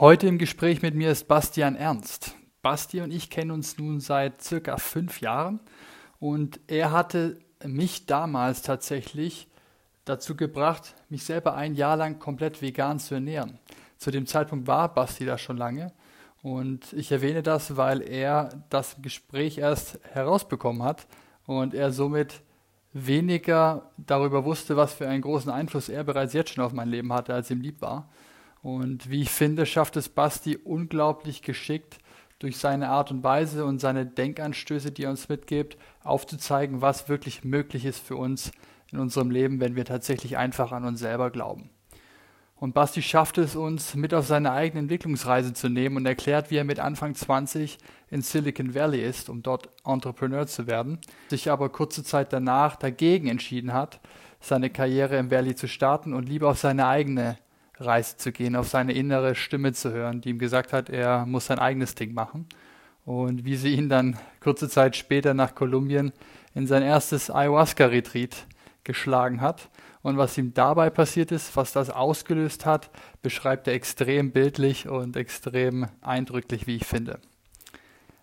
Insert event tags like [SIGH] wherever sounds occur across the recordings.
Heute im Gespräch mit mir ist Bastian Ernst. Basti und ich kennen uns nun seit circa fünf Jahren und er hatte mich damals tatsächlich dazu gebracht, mich selber ein Jahr lang komplett vegan zu ernähren. Zu dem Zeitpunkt war Basti da schon lange und ich erwähne das, weil er das Gespräch erst herausbekommen hat und er somit weniger darüber wusste, was für einen großen Einfluss er bereits jetzt schon auf mein Leben hatte, als ihm lieb war. Und wie ich finde, schafft es Basti unglaublich geschickt, durch seine Art und Weise und seine Denkanstöße, die er uns mitgibt, aufzuzeigen, was wirklich möglich ist für uns in unserem Leben, wenn wir tatsächlich einfach an uns selber glauben. Und Basti schafft es uns, mit auf seine eigene Entwicklungsreise zu nehmen und erklärt, wie er mit Anfang 20 in Silicon Valley ist, um dort Entrepreneur zu werden, sich aber kurze Zeit danach dagegen entschieden hat, seine Karriere im Valley zu starten und lieber auf seine eigene Reise zu gehen, auf seine innere Stimme zu hören, die ihm gesagt hat, er muss sein eigenes Ding machen. Und wie sie ihn dann kurze Zeit später nach Kolumbien in sein erstes Ayahuasca-Retreat geschlagen hat und was ihm dabei passiert ist, was das ausgelöst hat, beschreibt er extrem bildlich und extrem eindrücklich, wie ich finde.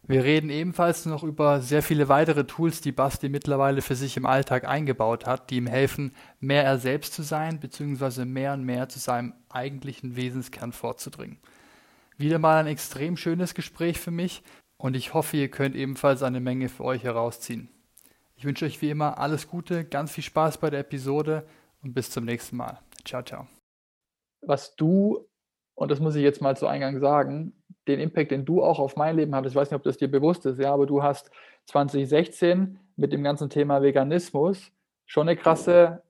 Wir reden ebenfalls noch über sehr viele weitere Tools, die Basti mittlerweile für sich im Alltag eingebaut hat, die ihm helfen, mehr er selbst zu sein, beziehungsweise mehr und mehr zu seinem eigentlichen Wesenskern vorzudringen. Wieder mal ein extrem schönes Gespräch für mich und ich hoffe, ihr könnt ebenfalls eine Menge für euch herausziehen. Ich wünsche euch wie immer alles Gute, ganz viel Spaß bei der Episode und bis zum nächsten Mal. Ciao, ciao. Was du, und das muss ich jetzt mal zu Eingang sagen, den Impact, den du auch auf mein Leben hast, ich weiß nicht, ob das dir bewusst ist, ja, aber du hast 2016 mit dem ganzen Thema Veganismus schon eine krasse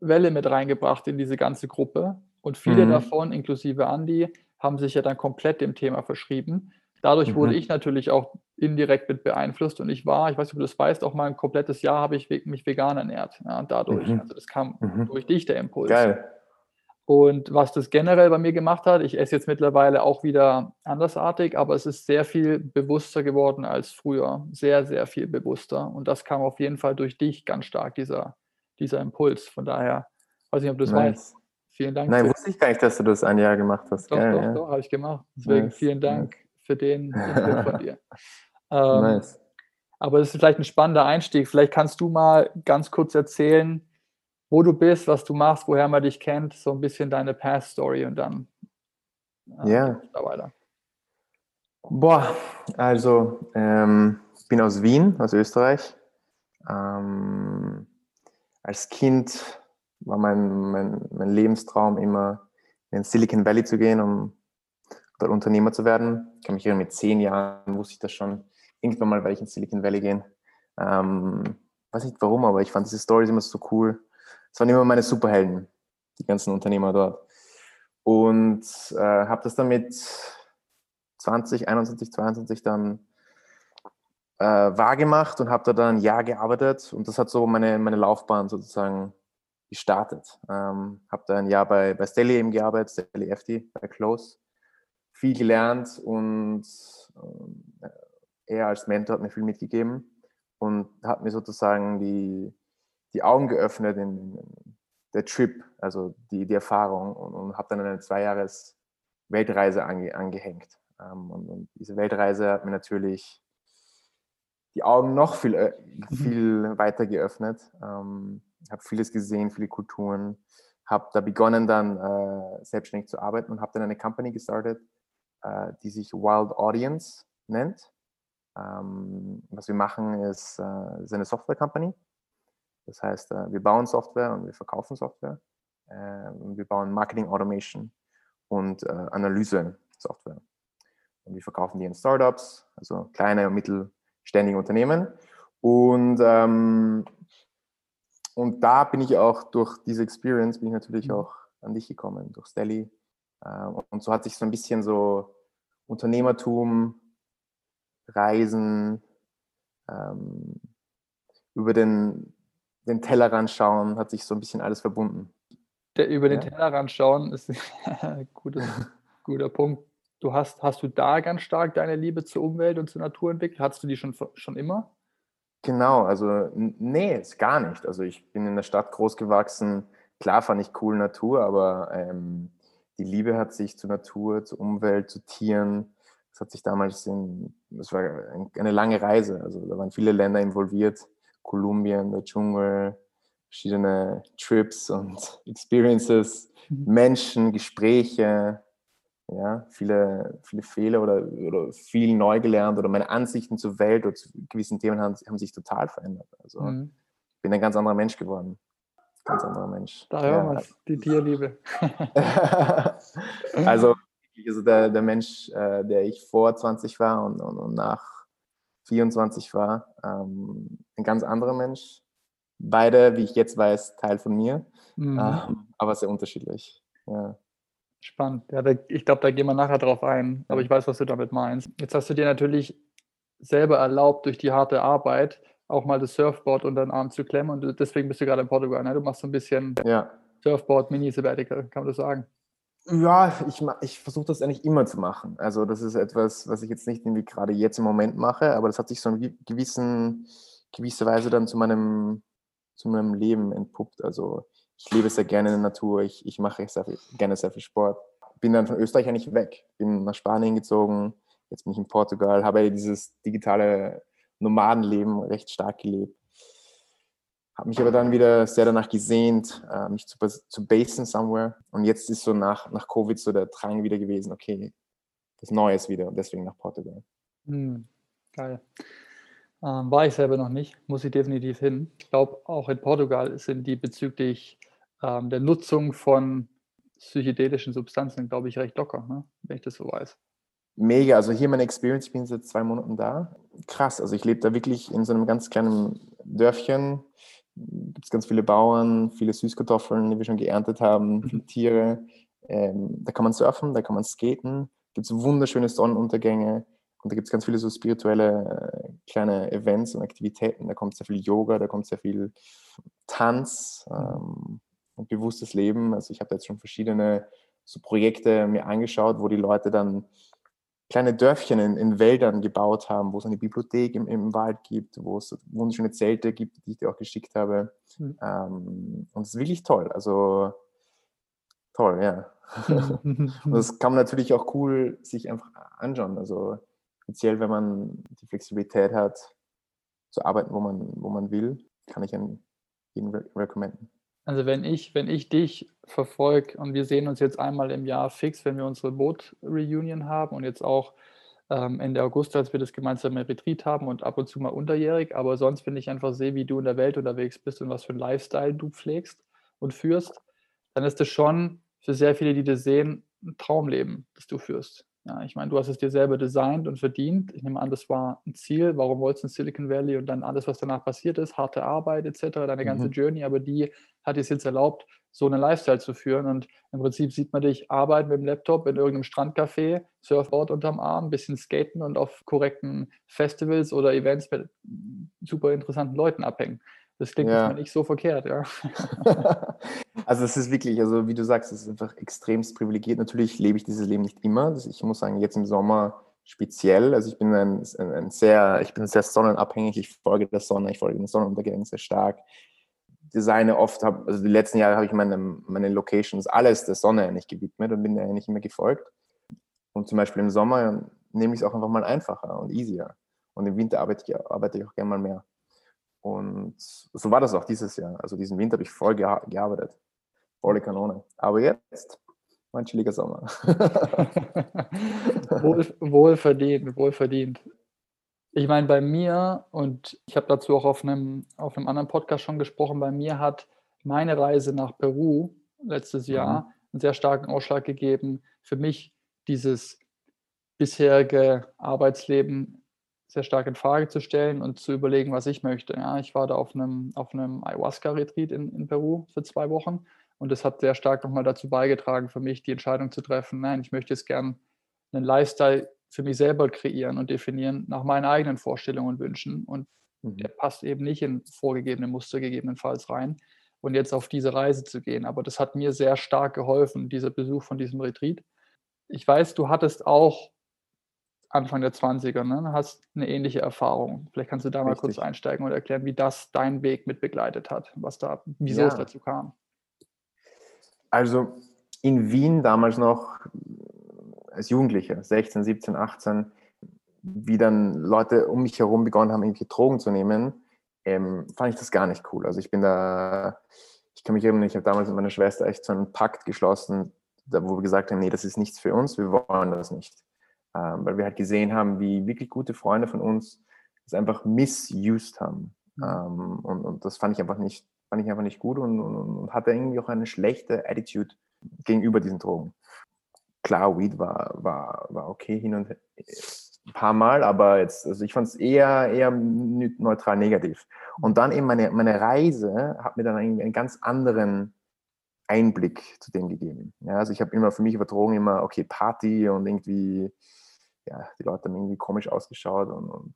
Welle mit reingebracht in diese ganze Gruppe. Und viele mhm. davon, inklusive Andy, haben sich ja dann komplett dem Thema verschrieben. Dadurch mhm. wurde ich natürlich auch indirekt mit beeinflusst und ich war, ich weiß nicht, ob du das weißt, auch mal ein komplettes Jahr habe ich mich vegan ernährt. Ja, dadurch, mhm. also das kam mhm. durch dich, der Impuls. Geil. Und was das generell bei mir gemacht hat, ich esse jetzt mittlerweile auch wieder andersartig, aber es ist sehr viel bewusster geworden als früher. Sehr, sehr viel bewusster. Und das kam auf jeden Fall durch dich ganz stark, dieser, dieser Impuls. Von daher, weiß nicht, ob du das nice. weißt. Vielen Dank. Nein, wusste ich gar nicht, dass du das ein Jahr gemacht hast. Doch, Geil, doch, ja. doch, habe ich gemacht. Deswegen nice. vielen Dank für den Input von [LAUGHS] dir. Ähm, nice. Aber das ist vielleicht ein spannender Einstieg. Vielleicht kannst du mal ganz kurz erzählen, wo du bist, was du machst, woher man dich kennt, so ein bisschen deine Past-Story und dann äh, yeah. da weiter. Boah, also ähm, ich bin aus Wien, aus Österreich. Ähm, als Kind war mein, mein, mein Lebenstraum immer in Silicon Valley zu gehen, um dort Unternehmer zu werden. Ich kann mich erinnern, mit zehn Jahren wusste ich das schon. Irgendwann mal werde ich in Silicon Valley gehen. Ähm, weiß nicht warum, aber ich fand diese Stories immer so cool. Es waren immer meine Superhelden, die ganzen Unternehmer dort. Und äh, habe das dann mit 20, 21, 22 dann äh, wahrgemacht und habe da dann ein Jahr gearbeitet. Und das hat so meine, meine Laufbahn sozusagen gestartet. Ähm, habe da ein Jahr bei, bei Stelly eben gearbeitet, Stelly FD, bei Close viel gelernt und äh, er als Mentor hat mir viel mitgegeben und hat mir sozusagen die, die Augen geöffnet in, in der Trip, also die, die Erfahrung und, und habe dann eine Zweijahres Weltreise ange, angehängt. Ähm, und, und, diese Weltreise hat mir natürlich die Augen noch viel, äh, mhm. viel weiter geöffnet. Ähm, habe vieles gesehen, viele Kulturen, habe da begonnen dann äh, selbstständig zu arbeiten und habe dann eine Company gestartet, äh, die sich Wild Audience nennt. Ähm, was wir machen, ist, äh, ist eine Software Company. Das heißt, äh, wir bauen Software und wir verkaufen Software. Äh, wir bauen Marketing Automation und äh, Analyse Software. Und wir verkaufen die in Startups, also kleine und mittelständige Unternehmen. Und, ähm, und da bin ich auch durch diese Experience, bin ich natürlich mhm. auch an dich gekommen, durch Stelly, und so hat sich so ein bisschen so Unternehmertum, Reisen, ähm, über den, den Tellerrand schauen, hat sich so ein bisschen alles verbunden. Der, über den ja. Tellerrand schauen ist [LAUGHS] ein guter, [LAUGHS] guter Punkt. Du hast, hast du da ganz stark deine Liebe zur Umwelt und zur Natur entwickelt? Hattest du die schon, schon immer? Genau, also nee, ist gar nicht. Also ich bin in der Stadt groß gewachsen. Klar fand ich cool Natur, aber ähm, die Liebe hat sich zur Natur, zur Umwelt, zu Tieren, das hat sich damals in, das war eine lange Reise, also da waren viele Länder involviert, Kolumbien, der Dschungel, verschiedene Trips und [LAUGHS] Experiences, mhm. Menschen, Gespräche, ja, viele, viele Fehler oder, oder viel neu gelernt oder meine Ansichten zur Welt oder zu gewissen Themen haben, haben sich total verändert. Also mhm. ich bin ein ganz anderer Mensch geworden. Ganz anderer Mensch. Da hören ja. wir die Tierliebe. [LAUGHS] also, also der, der Mensch, äh, der ich vor 20 war und, und, und nach 24 war, ähm, ein ganz anderer Mensch. Beide, wie ich jetzt weiß, Teil von mir, mhm. ähm, aber sehr unterschiedlich. Ja. Spannend. Ja, da, ich glaube, da gehen wir nachher drauf ein, aber ich weiß, was du damit meinst. Jetzt hast du dir natürlich selber erlaubt, durch die harte Arbeit auch mal das Surfboard unter den Arm zu klemmen und deswegen bist du gerade in Portugal. Ne? Du machst so ein bisschen ja. Surfboard, Mini-Sabbatical, kann man das sagen? Ja, ich, ich versuche das eigentlich immer zu machen. Also das ist etwas, was ich jetzt nicht irgendwie gerade jetzt im Moment mache, aber das hat sich so in gewissen, gewisse Weise dann zu meinem, zu meinem Leben entpuppt. Also ich lebe sehr gerne in der Natur, ich, ich mache sehr viel, gerne sehr viel Sport. Bin dann von Österreich eigentlich weg, bin nach Spanien gezogen, jetzt bin ich in Portugal, habe dieses digitale Nomadenleben recht stark gelebt. Habe mich aber dann wieder sehr danach gesehnt, äh, mich zu, zu basen somewhere. Und jetzt ist so nach, nach Covid so der Drang wieder gewesen, okay, das Neue ist wieder und deswegen nach Portugal. Hm, geil. Ähm, war ich selber noch nicht, muss ich definitiv hin. Ich glaube, auch in Portugal sind die bezüglich ähm, der Nutzung von psychedelischen Substanzen, glaube ich, recht locker, ne? wenn ich das so weiß. Mega, also hier meine Experience, ich bin seit zwei Monaten da. Krass, also ich lebe da wirklich in so einem ganz kleinen Dörfchen. Gibt es ganz viele Bauern, viele Süßkartoffeln, die wir schon geerntet haben, mhm. viele Tiere. Ähm, da kann man surfen, da kann man skaten, gibt es wunderschöne Sonnenuntergänge und da gibt es ganz viele so spirituelle äh, kleine Events und Aktivitäten. Da kommt sehr viel Yoga, da kommt sehr viel Tanz. Mhm. Ähm, und bewusstes Leben. Also ich habe jetzt schon verschiedene so Projekte mir angeschaut, wo die Leute dann kleine Dörfchen in, in Wäldern gebaut haben, wo es eine Bibliothek im, im Wald gibt, wo es wunderschöne Zelte gibt, die ich dir auch geschickt habe. Mhm. Ähm, und es ist wirklich toll. Also toll, ja. [LAUGHS] und das kann man natürlich auch cool sich einfach anschauen. Also speziell, wenn man die Flexibilität hat, zu arbeiten, wo man, wo man will, kann ich einen jeden recommenden. Also wenn ich, wenn ich dich verfolge und wir sehen uns jetzt einmal im Jahr fix, wenn wir unsere Boot-Reunion haben und jetzt auch ähm, Ende August, als wir das gemeinsame Retreat haben und ab und zu mal unterjährig, aber sonst, wenn ich einfach sehe, wie du in der Welt unterwegs bist und was für ein Lifestyle du pflegst und führst, dann ist das schon für sehr viele, die das sehen, ein Traumleben, das du führst. Ja, ich meine, du hast es dir selber designt und verdient. Ich nehme an, das war ein Ziel. Warum wolltest du in Silicon Valley und dann alles, was danach passiert ist, harte Arbeit etc., deine ganze mhm. Journey, aber die hat es jetzt erlaubt, so einen Lifestyle zu führen. Und im Prinzip sieht man dich arbeiten mit dem Laptop in irgendeinem Strandcafé, Surfboard unterm Arm, ein bisschen skaten und auf korrekten Festivals oder Events mit super interessanten Leuten abhängen. Das klingt ja. nicht so verkehrt, ja. [LAUGHS] also es ist wirklich, also wie du sagst, es ist einfach extremst privilegiert. Natürlich lebe ich dieses Leben nicht immer. Ich muss sagen, jetzt im Sommer speziell. Also ich bin ein, ein sehr, ich bin sehr sonnenabhängig. Ich folge der Sonne, ich folge den Sonnenuntergängen sehr stark. Designe oft, hab, also die letzten Jahre habe ich meine, meine Locations alles der Sonne eigentlich gewidmet und bin der eigentlich immer gefolgt. Und zum Beispiel im Sommer nehme ich es auch einfach mal einfacher und easier. Und im Winter arbeite ich, arbeite ich auch gerne mal mehr. Und so war das auch dieses Jahr. Also diesen Winter habe ich voll gearbeitet. Volle Kanone. Aber jetzt mein chilliger Sommer. [LAUGHS] wohl, wohl verdient, wohl verdient. Ich meine, bei mir, und ich habe dazu auch auf einem, auf einem anderen Podcast schon gesprochen, bei mir hat meine Reise nach Peru letztes Jahr mhm. einen sehr starken Ausschlag gegeben. Für mich dieses bisherige Arbeitsleben sehr stark in Frage zu stellen und zu überlegen, was ich möchte. Ja, ich war da auf einem, auf einem Ayahuasca-Retreat in, in Peru für zwei Wochen und das hat sehr stark nochmal dazu beigetragen, für mich die Entscheidung zu treffen, nein, ich möchte jetzt gern einen Lifestyle für mich selber kreieren und definieren nach meinen eigenen Vorstellungen und Wünschen und mhm. der passt eben nicht in vorgegebene Muster gegebenenfalls rein und jetzt auf diese Reise zu gehen. Aber das hat mir sehr stark geholfen, dieser Besuch von diesem Retreat. Ich weiß, du hattest auch Anfang der 20er, ne? hast eine ähnliche Erfahrung. Vielleicht kannst du da mal kurz einsteigen und erklären, wie das deinen Weg mit begleitet hat, was da, wieso ja. es dazu kam. Also in Wien damals noch als Jugendlicher, 16, 17, 18, wie dann Leute um mich herum begonnen haben, irgendwie Drogen zu nehmen, ähm, fand ich das gar nicht cool. Also ich bin da, ich kann mich erinnern, ich habe damals mit meiner Schwester echt so einen Pakt geschlossen, da, wo wir gesagt haben, nee, das ist nichts für uns, wir wollen das nicht. Ähm, weil wir halt gesehen haben, wie wirklich gute Freunde von uns das einfach misused haben. Mhm. Ähm, und, und, das fand ich einfach nicht, fand ich einfach nicht gut und, und, und hatte irgendwie auch eine schlechte Attitude gegenüber diesen Drogen. Klar, Weed war, war, war okay hin und her ein paar Mal, aber jetzt, also ich fand es eher, eher neutral negativ. Und dann eben meine, meine Reise hat mir dann einen ganz anderen Einblick zu dem gegeben. Ja, also ich habe immer für mich über Drogen immer, okay, Party und irgendwie, ja, die Leute haben irgendwie komisch ausgeschaut und, und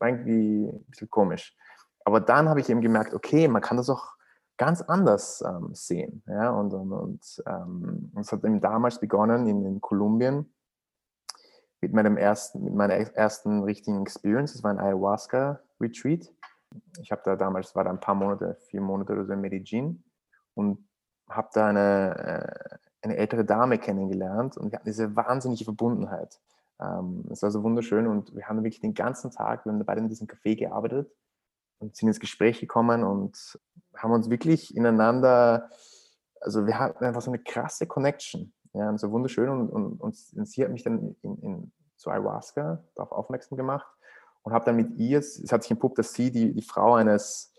irgendwie ein bisschen komisch. Aber dann habe ich eben gemerkt, okay, man kann das auch ganz anders ähm, sehen. Ja, und und, und ähm, es hat eben damals begonnen in, in Kolumbien mit meinem ersten, mit meiner ersten richtigen Experience. Das war ein Ayahuasca-Retreat. Ich habe da damals, war da ein paar Monate, vier Monate oder so in Medellin und habe da eine, äh, eine ältere Dame kennengelernt und wir hatten diese wahnsinnige Verbundenheit. Ähm, es war so wunderschön und wir haben wirklich den ganzen Tag, wir haben beide in diesem Café gearbeitet und sind ins Gespräch gekommen und haben uns wirklich ineinander, also wir hatten einfach so eine krasse Connection. Ja, und so wunderschön und, und, und, sie hat mich dann in, in, zu Ayahuasca darauf aufmerksam gemacht und habe dann mit ihr, es hat sich entpuppt, dass sie die, die Frau eines,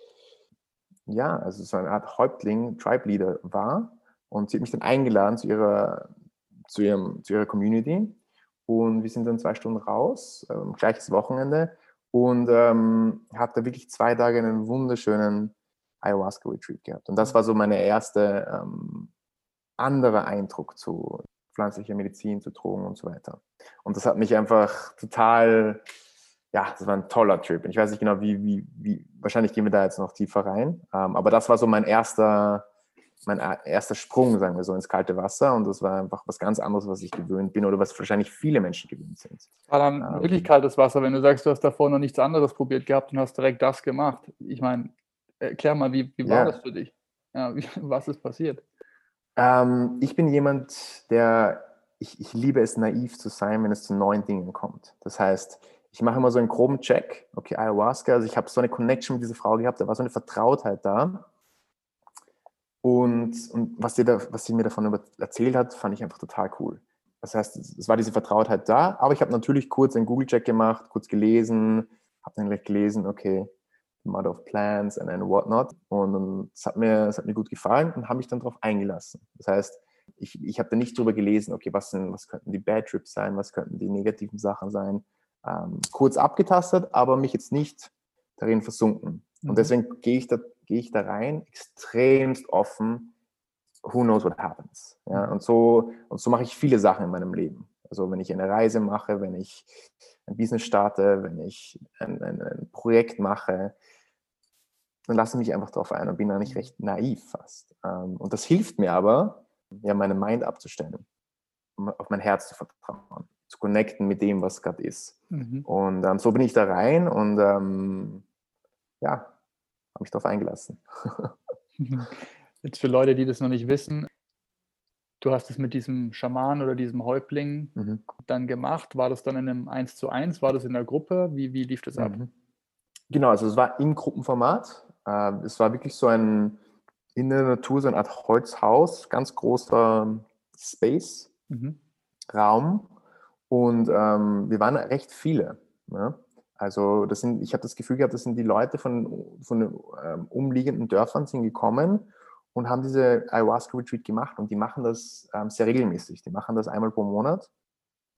ja, also so eine Art Häuptling, Tribe Leader war und sie hat mich dann eingeladen zu ihrer, zu ihrem, zu ihrer Community und wir sind dann zwei Stunden raus, ähm, gleiches Wochenende und ähm, habe da wirklich zwei Tage einen wunderschönen Ayahuasca-Retreat gehabt und das war so meine erste ähm, anderer Eindruck zu pflanzlicher Medizin, zu Drogen und so weiter. Und das hat mich einfach total, ja, das war ein toller Trip. Ich weiß nicht genau, wie, wie, wie, wahrscheinlich gehen wir da jetzt noch tiefer rein. Ähm, aber das war so mein erster, mein erster Sprung, sagen wir so, ins kalte Wasser. Und das war einfach was ganz anderes, was ich gewöhnt bin oder was wahrscheinlich viele Menschen gewöhnt sind. War dann ähm, wirklich kaltes Wasser, wenn du sagst, du hast davor noch nichts anderes probiert gehabt und hast direkt das gemacht. Ich meine, erklär mal, wie, wie war ja. das für dich? Ja, wie, [LAUGHS] was ist passiert? Ähm, ich bin jemand, der, ich, ich liebe es, naiv zu sein, wenn es zu neuen Dingen kommt. Das heißt, ich mache immer so einen groben Check. Okay, Ayahuasca, also ich habe so eine Connection mit dieser Frau gehabt, da war so eine Vertrautheit da. Und, und was, sie da, was sie mir davon erzählt hat, fand ich einfach total cool. Das heißt, es war diese Vertrautheit da, aber ich habe natürlich kurz einen Google-Check gemacht, kurz gelesen, habe dann gleich gelesen, okay, Mother of Plants and, and whatnot. Und es hat mir, es hat mir gut gefallen und habe mich dann darauf eingelassen. Das heißt, ich, ich habe da nicht drüber gelesen, okay, was, sind, was könnten die Bad Trips sein, was könnten die negativen Sachen sein. Ähm, kurz abgetastet, aber mich jetzt nicht darin versunken. Mhm. Und deswegen gehe ich, da, gehe ich da rein extremst offen. Who knows what happens? Ja, mhm. und so, und so mache ich viele Sachen in meinem Leben. Also wenn ich eine Reise mache, wenn ich ein Business starte, wenn ich ein, ein, ein Projekt mache, dann lasse ich mich einfach darauf ein und bin eigentlich recht naiv fast. Ähm, und das hilft mir aber, ja, meine Mind abzustellen, auf mein Herz zu vertrauen, zu connecten mit dem, was gerade ist. Mhm. Und ähm, so bin ich da rein und ähm, ja, habe mich darauf eingelassen. [LAUGHS] Jetzt für Leute, die das noch nicht wissen, du hast es mit diesem Schaman oder diesem Häuptling mhm. dann gemacht. War das dann in einem 1 zu 1? War das in der Gruppe? Wie, wie lief das ab? Mhm. Genau, also es war im Gruppenformat. Ähm, es war wirklich so ein in der Natur, so eine Art Holzhaus, ganz großer Space, mhm. Raum. Und ähm, wir waren recht viele. Ne? Also das sind, ich habe das Gefühl gehabt, das sind die Leute von, von ähm, umliegenden Dörfern sind gekommen und haben diese Ayahuasca-Retreat gemacht. Und die machen das ähm, sehr regelmäßig. Die machen das einmal pro Monat,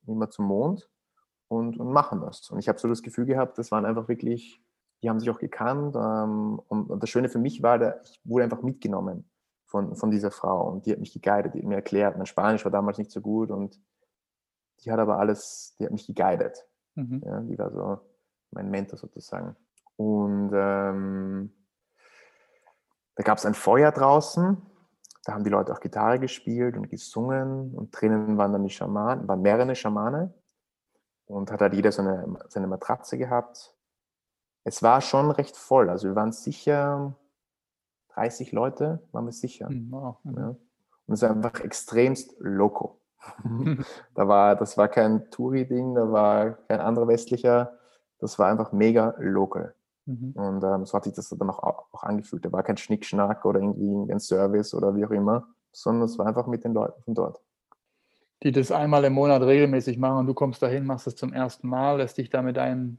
immer zum Mond und, und machen das. Und ich habe so das Gefühl gehabt, das waren einfach wirklich die haben sich auch gekannt. Ähm, und, das Schöne für mich war, da, ich wurde einfach mitgenommen von, von dieser Frau und die hat mich geguidet, die hat mir erklärt. Mein Spanisch war damals nicht so gut und die hat aber alles, die hat mich geguidet. Mhm. Ja, die war so mein Mentor sozusagen. Und ähm, da gab es ein Feuer draußen. Da haben die Leute auch Gitarre gespielt und gesungen und drinnen waren dann die Schamanen, waren mehrere Schamane und hat halt jeder so eine, seine Matratze gehabt es war schon recht voll. Also wir waren sicher 30 Leute, waren wir sicher. Mhm, wow. Ja. Und es war einfach extremst loco. [LAUGHS] da war, das war kein Touri-Ding, da war kein anderer westlicher, das war einfach mega local. Mhm. Und ähm, so hat sich das dann auch, auch angefühlt. Da war kein Schnickschnack oder irgendwie ein Service oder wie auch immer, sondern es war einfach mit den Leuten von dort. Die das einmal im Monat regelmäßig machen und du kommst dahin, machst es zum ersten Mal, lässt dich da mit deinem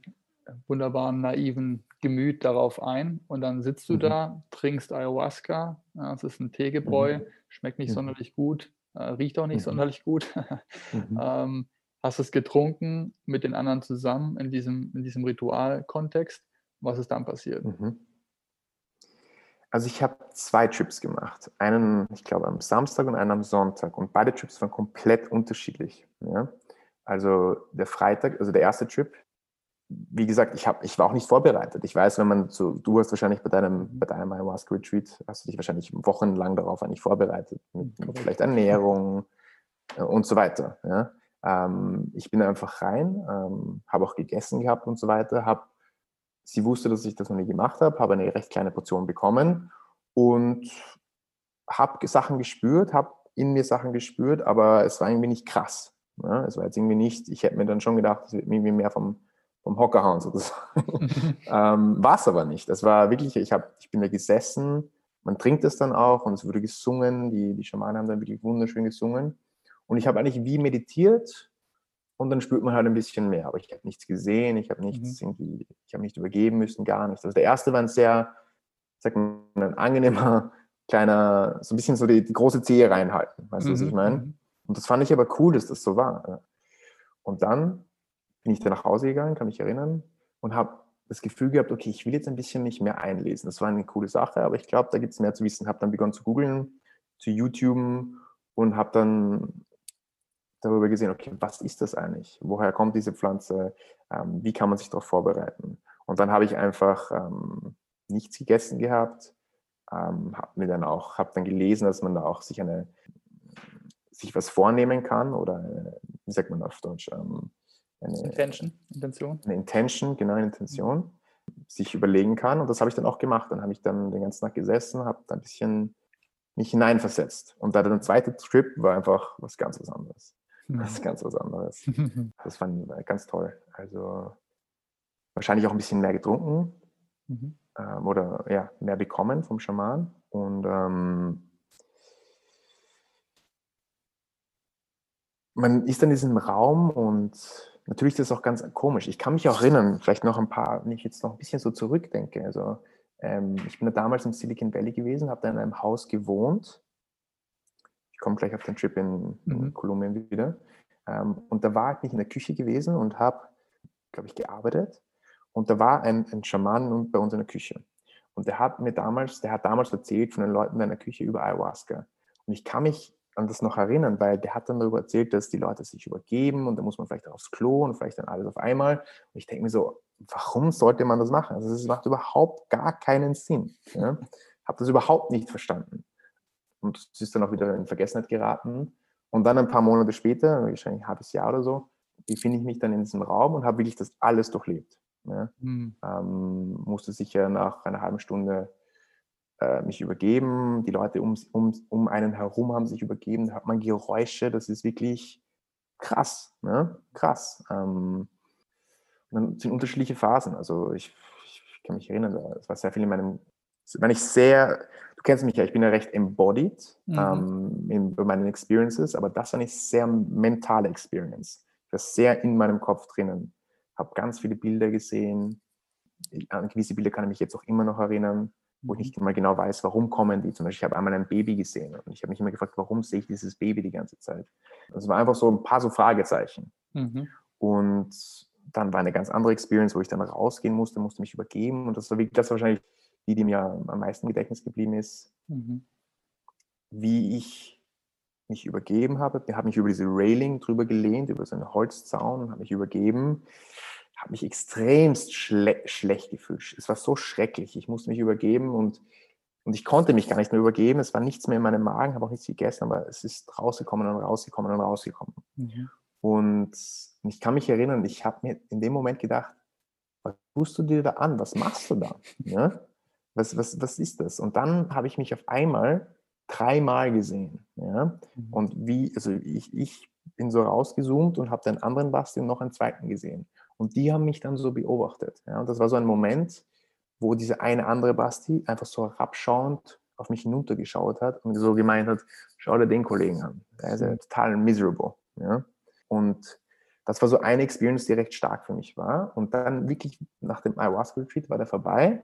wunderbaren, naiven Gemüt darauf ein und dann sitzt du mhm. da, trinkst Ayahuasca, ja, das ist ein Teegebräu, mhm. schmeckt nicht mhm. sonderlich gut, äh, riecht auch nicht mhm. sonderlich gut. [LAUGHS] Mhm. ähm, hast es getrunken mit den anderen zusammen in diesem, in diesem Ritualkontext. Was ist dann passiert? Mhm. Also ich habe zwei Trips gemacht. Einen, ich glaube, am Samstag und einen am Sonntag. Und beide Trips waren komplett unterschiedlich. Ja? Also der Freitag, also der erste Trip, wie gesagt, ich, hab, ich war auch nicht vorbereitet. Ich weiß, wenn man so, du hast wahrscheinlich bei deinem, bei deinem Ayahuasca Retreat, hast du dich wahrscheinlich wochenlang darauf eigentlich vorbereitet, mit, mit vielleicht Ernährung äh, und so weiter. Ja? Ähm, ich bin einfach rein, ähm, habe auch gegessen gehabt und so weiter. Hab, sie wusste, dass ich das noch nie gemacht habe, habe eine recht kleine Portion bekommen und habe Sachen gespürt, habe in mir Sachen gespürt, aber es war irgendwie nicht krass. Ja? Es war jetzt irgendwie nicht, ich hätte mir dann schon gedacht, es wird irgendwie mehr vom vom Hocker hauen sozusagen. [LAUGHS] ähm, war es aber nicht. Das war wirklich, ich, hab, ich bin da gesessen, man trinkt es dann auch und es wurde gesungen, die, die Schamanen haben dann wirklich wunderschön gesungen. Und ich habe eigentlich wie meditiert und dann spürt man halt ein bisschen mehr. Aber ich habe nichts gesehen, ich habe nichts mhm. irgendwie, ich habe nicht übergeben müssen, gar nichts. Also der erste war ein sehr, sag mal, ein angenehmer, [LAUGHS] kleiner, so ein bisschen so die, die große Zehe reinhalten. Weißt du, mhm. was ich mhm, meine? Mhm. Und das fand ich aber cool, dass das so war. Und dann bin ich dann nach Hause gegangen, kann mich erinnern, und habe das Gefühl gehabt, okay, ich will jetzt ein bisschen mich mehr einlesen. Das war eine coole Sache, aber ich glaube, da gibt es mehr zu wissen. Habe dann begonnen zu googeln, zu YouTube und habe dann darüber gesehen, okay, was ist das eigentlich? Woher kommt diese Pflanze? Ähm, wie kann man sich darauf vorbereiten? Und dann habe ich einfach ähm, nichts gegessen gehabt, ähm, habe mir dann auch, habe dann gelesen, dass man da auch sich eine, sich was vornehmen kann oder wie sagt man auf Deutsch? Ähm, eine Intention, Intention. Eine Intention, genau, eine Intention, sich überlegen kann. Und das habe ich dann auch gemacht. Dann habe ich dann den ganzen Tag gesessen, habe da ein bisschen mich hineinversetzt. Und da der zweite Trip war einfach was ganz was anderes. Das ist ganz was anderes. [LAUGHS] Das fand ich ganz toll. Also wahrscheinlich auch ein bisschen mehr getrunken mhm. ähm, oder ja, mehr bekommen vom Schaman. Und ähm, man ist dann in diesem Raum und natürlich ist das auch ganz komisch. Ich kann mich auch erinnern, vielleicht noch ein paar, wenn ich jetzt noch ein bisschen so zurückdenke. Also ähm, ich bin da damals im Silicon Valley gewesen, habe da in einem Haus gewohnt. Ich komme gleich auf den Trip in, in mhm. Kolumbien wieder. Ähm, und da war ich nicht in der Küche gewesen und habe, glaube ich, gearbeitet. Und da war ein, ein Schaman bei uns in der Küche. Und der hat mir damals, der hat damals erzählt von den Leuten in der Küche über Ayahuasca. Und ich kann mich an das noch erinnern, weil der hat dann darüber erzählt, dass die Leute sich übergeben und da muss man vielleicht aufs Klo und vielleicht dann alles auf einmal. Und ich denke mir so, warum sollte man das machen? Also es macht überhaupt gar keinen Sinn. Ja? Habe das überhaupt nicht verstanden. Und es ist dann auch wieder in Vergessenheit geraten. Und dann ein paar Monate später, wahrscheinlich ein halbes Jahr oder so, befinde ich mich dann in diesem Raum und habe wirklich das alles durchlebt. Ja? Mhm. Ähm, musste sicher nach einer halben Stunde äh, mich übergeben, die Leute um, um, um einen herum haben sich übergeben, da hat man Geräusche, das ist wirklich krass, ne? krass. Ähm, dann sind unterschiedliche Phasen, also ich, ich kann mich erinnern, es war sehr viel in meinem, wenn ich sehr, du kennst mich ja, ich bin ja recht embodied mhm. ähm, in, meinen Experiences, aber das war eine sehr mentale Experience. Ich war sehr in meinem Kopf drinnen, habe ganz viele Bilder gesehen, an gewisse Bilder kann ich mich jetzt auch immer noch erinnern wo ich nicht immer genau weiß, warum kommen die. Zum Beispiel, ich habe einmal ein Baby gesehen und ich habe mich immer gefragt, warum sehe ich dieses Baby die ganze Zeit? Das war einfach so ein paar so Fragezeichen. Mhm. Und dann war eine ganz andere Experience, wo ich dann rausgehen musste, musste mich übergeben und das war, wirklich, das war wahrscheinlich die, die mir am meisten Gedächtnis geblieben ist, mhm. wie ich mich übergeben habe. Ich habe mich über diese Railing drüber gelehnt, über so einen Holzzaun und habe mich übergeben habe mich extremst schle schlecht gefühlt. Es war so schrecklich. Ich musste mich übergeben und, und ich konnte mich gar nicht mehr übergeben. Es war nichts mehr in meinem Magen, habe auch nichts gegessen, aber es ist rausgekommen und rausgekommen und rausgekommen. Mhm. Und ich kann mich erinnern, ich habe mir in dem Moment gedacht, was tust du dir da an? Was machst du da? Ja? Was, was, was ist das? Und dann habe ich mich auf einmal dreimal gesehen. Ja? Mhm. Und wie, also ich, ich bin so rausgezoomt und habe den anderen Basti und noch einen zweiten gesehen. Und die haben mich dann so beobachtet. Ja? Und das war so ein Moment, wo diese eine andere Basti einfach so herabschauend auf mich hinuntergeschaut hat und so gemeint hat, schau dir den Kollegen an. Der ist ja mhm. total miserable. Ja? Und das war so eine Experience, die recht stark für mich war. Und dann wirklich nach dem Ayahuasca-Retreat war der vorbei.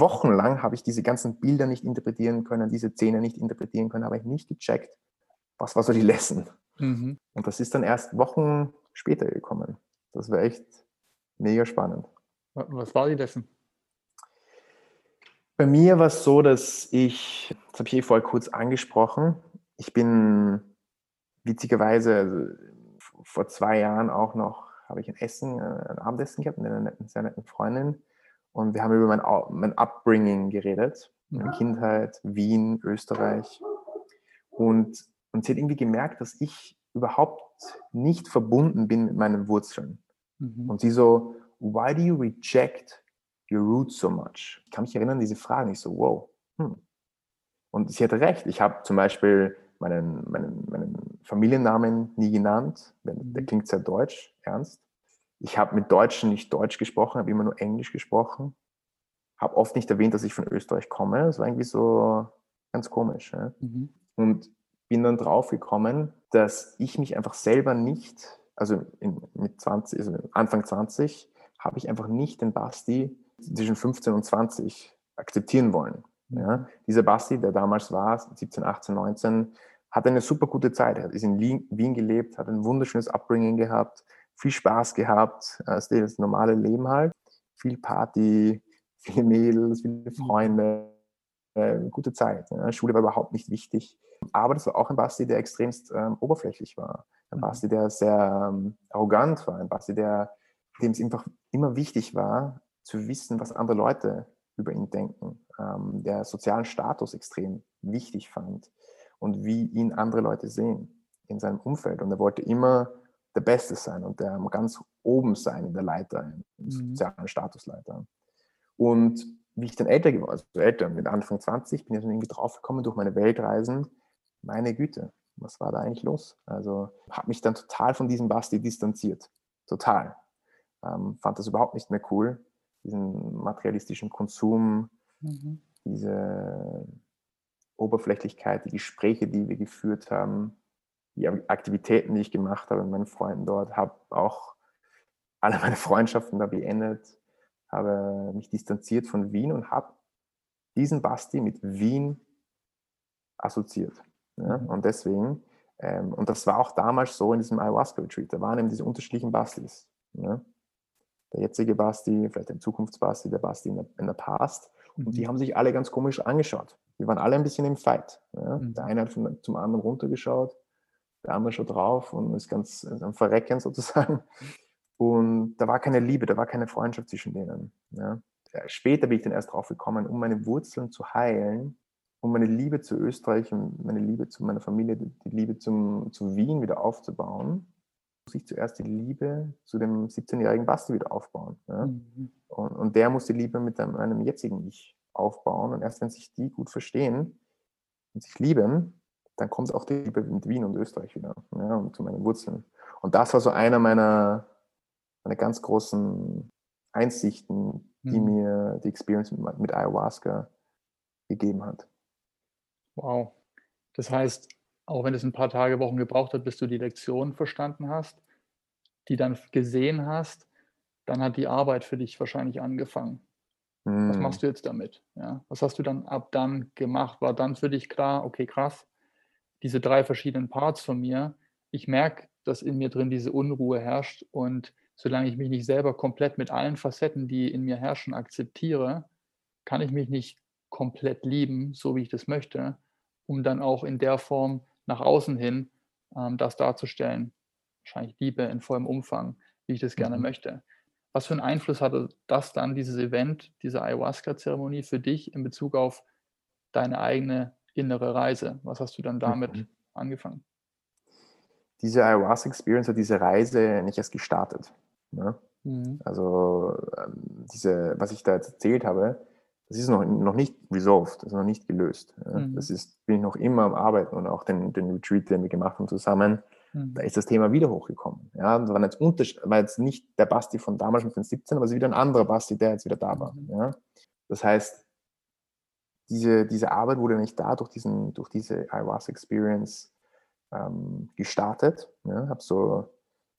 Wochenlang habe ich diese ganzen Bilder nicht interpretieren können, diese Szene nicht interpretieren können, habe ich nicht gecheckt, was war so die Lesson. Mhm. Und das ist dann erst Wochen später gekommen. Das war echt mega spannend. Was war die Lesson? Bei mir war es so, dass ich, das habe ich eh vorher kurz angesprochen, ich bin witzigerweise also vor zwei Jahren auch noch, habe ich ein Essen, äh, ein Abendessen gehabt mit einer netten, sehr netten Freundin und wir haben über mein, mein Upbringing geredet, meine ja. Kindheit, Wien, Österreich und, und sie hat irgendwie gemerkt, dass ich überhaupt nicht verbunden bin mit meinen Wurzeln. Mhm. Und sie so, why do you reject your roots so much? Ich kann mich erinnern, diese Fragen. Ich so, wow. Hm. Und sie hatte recht. Ich habe zum Beispiel meinen, meinen, meinen Familiennamen nie genannt. Der mhm. klingt sehr deutsch, ernst. Ich habe mit Deutschen nicht Deutsch gesprochen, habe immer nur Englisch gesprochen. Habe oft nicht erwähnt, dass ich von Österreich komme. Das war irgendwie so ganz komisch. Ja? Mhm. Und bin dann drauf gekommen, dass ich mich einfach selber nicht, also in, mit 20, also Anfang 20, habe ich einfach nicht den Basti zwischen 15 und 20 akzeptieren wollen. Mhm. Ja, dieser Basti, der damals war, 17, 18, 19, hat eine super gute Zeit. Er ist in Wien gelebt, hat ein wunderschönes Upbringing gehabt, viel Spaß gehabt, das normale Leben halt. Viel Party, [LAUGHS] viele Mädels, viele mhm. Freunde, äh, gute Zeit. Ja. Schule war überhaupt nicht wichtig. Aber das war auch ein Basti, der extremst ähm, oberflächlich war. Ein mhm. Basti, der sehr ähm, arrogant war. Ein Basti, der, dem es einfach immer wichtig war, zu wissen, was andere Leute über ihn denken, ähm, der sozialen Status extrem wichtig fand und wie ihn andere Leute sehen in seinem Umfeld. Und er wollte immer der Beste sein und der ganz oben sein in der Leiter, im mhm. sozialen Statusleiter. Und wie ich dann älter geworden, also älter, mit Anfang 20, bin ich dann irgendwie draufgekommen durch meine Weltreisen, meine Güte, was war da eigentlich los? Also habe mich dann total von diesem Basti distanziert. Total. Ähm, fand das überhaupt nicht mehr cool diesen materialistischen Konsum, mhm. diese Oberflächlichkeit, die Gespräche, die wir geführt haben, die Aktivitäten, die ich gemacht habe mit meinen Freunden dort, habe auch alle meine Freundschaften da beendet, habe mich distanziert von Wien und habe diesen Basti mit Wien assoziiert. Ja? Mhm. Und deswegen, ähm, und das war auch damals so in diesem Ayahuasca-Retreat, da waren eben diese unterschiedlichen Bastis. Ja? der jetzige Basti, vielleicht ein Zukunftsbasti, der Basti in der, in der Past. Und die mhm. haben sich alle ganz komisch angeschaut. Die waren alle ein bisschen im Fight. Ja? Mhm. Der eine hat von, zum anderen runtergeschaut, andere schaut drauf und ist ganz am Verrecken sozusagen. Und da war keine Liebe, da war keine Freundschaft zwischen denen. Ja? Später bin ich dann erst drauf gekommen, um meine Wurzeln zu heilen, um meine Liebe zu Österreich und meine Liebe zu meiner Familie, die Liebe zum, zu Wien wieder aufzubauen muss ich zuerst die Liebe zu dem 17-jährigen Basti wieder aufbauen. Ja? Mhm. Und, und, der muss die Liebe mit einem, einem jetzigen Ich aufbauen. Und erst wenn sich die gut verstehen und sich lieben, dann kommt auch die Liebe mit Wien und Österreich wieder ja, und zu meinen Wurzeln. Und das war so einer meiner, meiner ganz großen Einsichten, die mhm. mir die Experience mit, mit Ayahuasca gegeben hat. Wow. Das heißt, auch wenn es ein paar Tage, Wochen gebraucht hat, bis du die Lektion verstanden hast, die dann gesehen hast, dann hat die Arbeit für dich wahrscheinlich angefangen. Mm. Was machst hm. du jetzt damit? Ja, was hast du dann ab dann gemacht? War dann für dich klar, okay, krass, diese drei verschiedenen Parts von mir, ich merke, dass in mir drin diese Unruhe herrscht und solange ich mich nicht selber komplett mit allen Facetten, die in mir herrschen, akzeptiere, kann ich mich nicht komplett lieben, so wie ich das möchte, um dann auch in der Form nach außen hin ähm, das darzustellen. Wahrscheinlich Liebe in vollem Umfang, wie ich das gerne mhm. möchte. Was für einen Einfluss hatte das dann, dieses Event, diese Ayahuasca-Zeremonie für dich in Bezug auf deine eigene innere Reise? Was hast du dann damit mhm. angefangen? Diese Ayahuasca-Experience hat diese Reise nicht erst gestartet. Ne? Mhm. Also ähm, diese, was ich da jetzt erzählt habe, das ist noch, noch nicht resolved, das ist noch nicht gelöst. Ja. Mhm. Das ist, bin ich noch immer am Arbeiten und auch den, den Retreat, den wir gemacht haben zusammen, mhm. da ist das Thema wieder hochgekommen. Ja, das war jetzt, war jetzt nicht der Basti von damals mit den 17, aber es ist wieder ein anderer Basti, der jetzt wieder da war. Mhm. Ja. Das heißt, diese, diese Arbeit wurde nicht da durch, diesen, durch diese Ayahuasca-Experience ähm, gestartet. Ja. Habe so,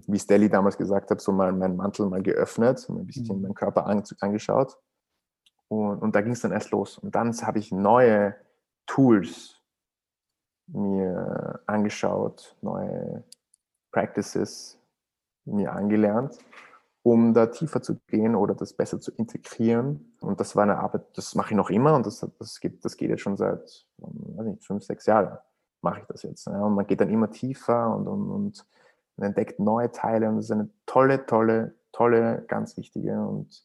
wie Stelly damals gesagt hat, so mal meinen Mantel mal geöffnet, ein bisschen mhm. meinen Körper angeschaut und, und da ging es dann erst los. Und dann habe ich neue Tools mir angeschaut, neue Practices mir angelernt, um da tiefer zu gehen oder das besser zu integrieren. Und das war eine Arbeit, das mache ich noch immer und das, das, geht, das geht jetzt schon seit weiß nicht, fünf, sechs Jahren mache ich das jetzt. Und man geht dann immer tiefer und, und, und entdeckt neue Teile und das ist eine tolle, tolle, tolle, ganz wichtige und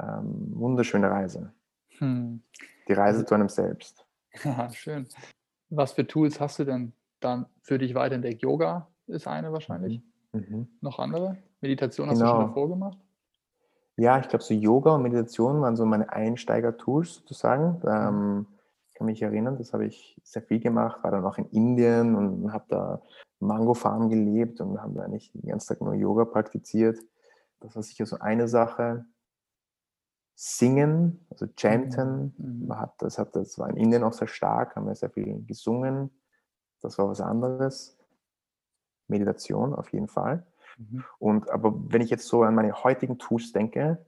ähm, wunderschöne Reise. Hm. Die Reise also, zu einem selbst. [LAUGHS] Ja, schön. Was für Tools hast du denn dann für dich weiterentdeckt? Yoga ist eine wahrscheinlich. Mhm. mhm. Noch andere? Meditation hast genau. du schon davor gemacht? Ja, ich glaube, so Yoga und Meditation waren so meine Einsteiger-Tools sozusagen. Ähm, mhm. ich kann mich erinnern, das habe ich sehr viel gemacht, war dann auch in Indien und habe da Mango Farm gelebt und habe da eigentlich den ganzen Tag nur Yoga praktiziert. Das war sicher so eine Sache. Singen, also Chanten, mhm. hat, das, hat, das war in Indien auch sehr stark, haben wir sehr viel gesungen. Das war was anderes. Meditation auf jeden Fall. Mhm. Und aber wenn ich jetzt so an meine heutigen Tools denke,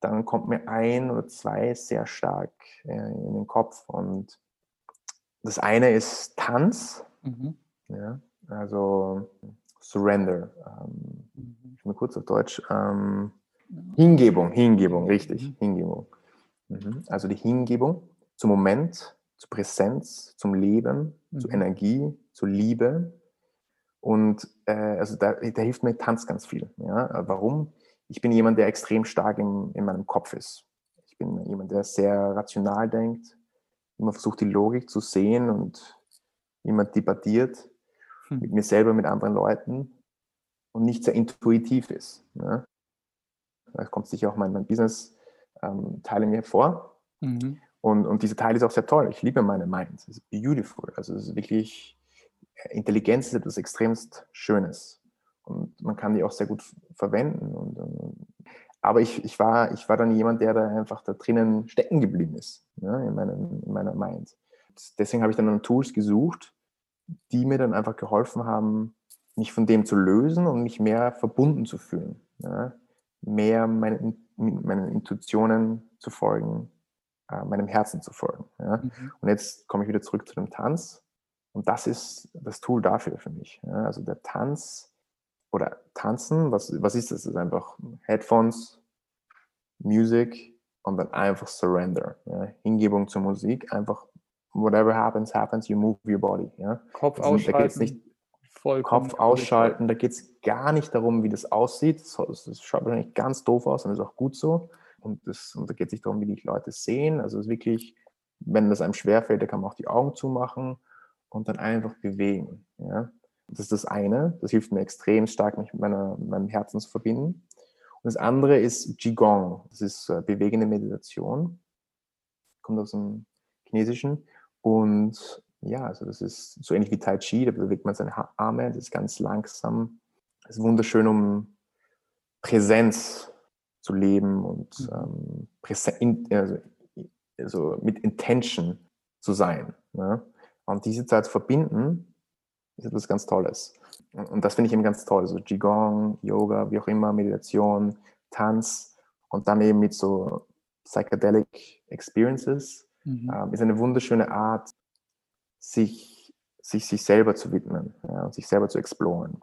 dann kommt mir ein oder zwei sehr stark äh, in den Kopf. Und das eine ist Tanz, mhm. ja, also Surrender. Ähm, mhm. ich mal kurz auf Deutsch. Ähm, Hingebung, Hingebung, richtig, mhm. Hingebung. Mhm. Also die Hingebung zum Moment, zur Präsenz, zum Leben, zur Energie, zur Liebe. Und äh, also da, da, hilft mir Tanz ganz viel. Ja? Warum? Ich bin jemand, der extrem stark in, in meinem Kopf ist. Ich bin jemand, der sehr rational denkt, immer versucht, die Logik zu sehen und immer debattiert hm. mit mir selber, mit anderen Leuten und nicht sehr intuitiv ist. Ja? Da kommt sicher auch mein, mein Business-Teil ähm, in mir vor. Mhm. Und, und diese Teil ist auch sehr toll. Ich liebe meine Mind. Es ist beautiful. Also es ist wirklich, äh, Intelligenz ist etwas extremst Schönes. Und man kann die auch sehr gut verwenden. Und, und, aber ich, ich, war, ich war dann jemand, der da einfach da drinnen stecken geblieben ist, ja, in, meinem, in meiner Mind. Deswegen habe ich dann Tools gesucht, die mir dann einfach geholfen haben, mich von dem zu lösen und mich mehr verbunden zu fühlen. Ja mehr meinen, meinen Intuitionen zu folgen, äh, meinem Herzen zu folgen. Ja? Mhm. Und jetzt komme ich wieder zurück zu dem Tanz. Und das ist das Tool dafür für mich. Ja? Also der Tanz oder Tanzen, was, was ist das? Das ist einfach Headphones, Music und dann einfach Surrender. Ja? Hingebung zur Musik, einfach whatever happens, happens, you move your body. Ja? Kopf also, ausschalten. Nicht, Kopf ausschalten. Da geht es gar nicht darum, wie das aussieht. Das, schaut wahrscheinlich ganz doof aus und ist auch gut so. Und, das, und da geht es nicht darum, wie die Leute sehen. Also es ist wirklich, wenn das einem schwerfällt, da kann man auch die Augen zumachen und dann einfach bewegen. Ja? Das ist das eine. Das hilft mir extrem stark, mich mit, meiner, mit meinem Herzen zu verbinden. Und das andere ist Qigong. Das ist äh, bewegende Meditation. Kommt aus dem Chinesischen. Und ja, also das ist so ähnlich wie Tai Chi, da bewegt man seine Arme, das ist ganz langsam. Das ist wunderschön, um Präsenz zu leben und mhm. ähm, also, also, mit Intention zu sein. Ne? Und diese Zeit verbinden, ist etwas ganz Tolles. Und, und das finde ich eben ganz toll. So Qigong, Yoga, wie auch immer, Meditation, Tanz und dann eben mit so Psychedelic Experiences mhm. ähm, ist eine wunderschöne Art, sich, sich, sich selber zu widmen ja, und sich selber zu exploren,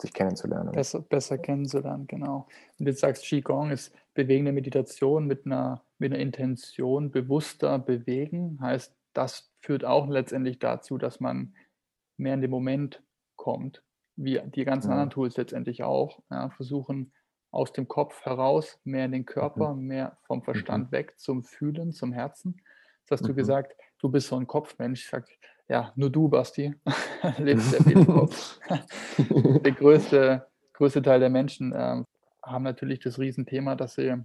sich kennenzulernen. Besser, besser kennenzulernen, genau. Und jetzt sagst Qigong ist bewegende Meditation mit einer, mit einer Intention, bewusster bewegen, heißt, das führt auch letztendlich dazu, dass man mehr in den Moment kommt, wie die ganzen ja. anderen Tools letztendlich auch, ja, versuchen aus dem Kopf heraus, mehr in den Körper, mhm. mehr vom Verstand mhm. weg zum Fühlen, zum Herzen. Das hast mhm. du gesagt, du bist so ein Kopfmensch. Ich sag, ja, nur du, Basti, [LAUGHS] lebst sehr viel im Kopf. [LAUGHS] der größte, größte Teil der Menschen ähm, haben natürlich das Riesenthema, dass sie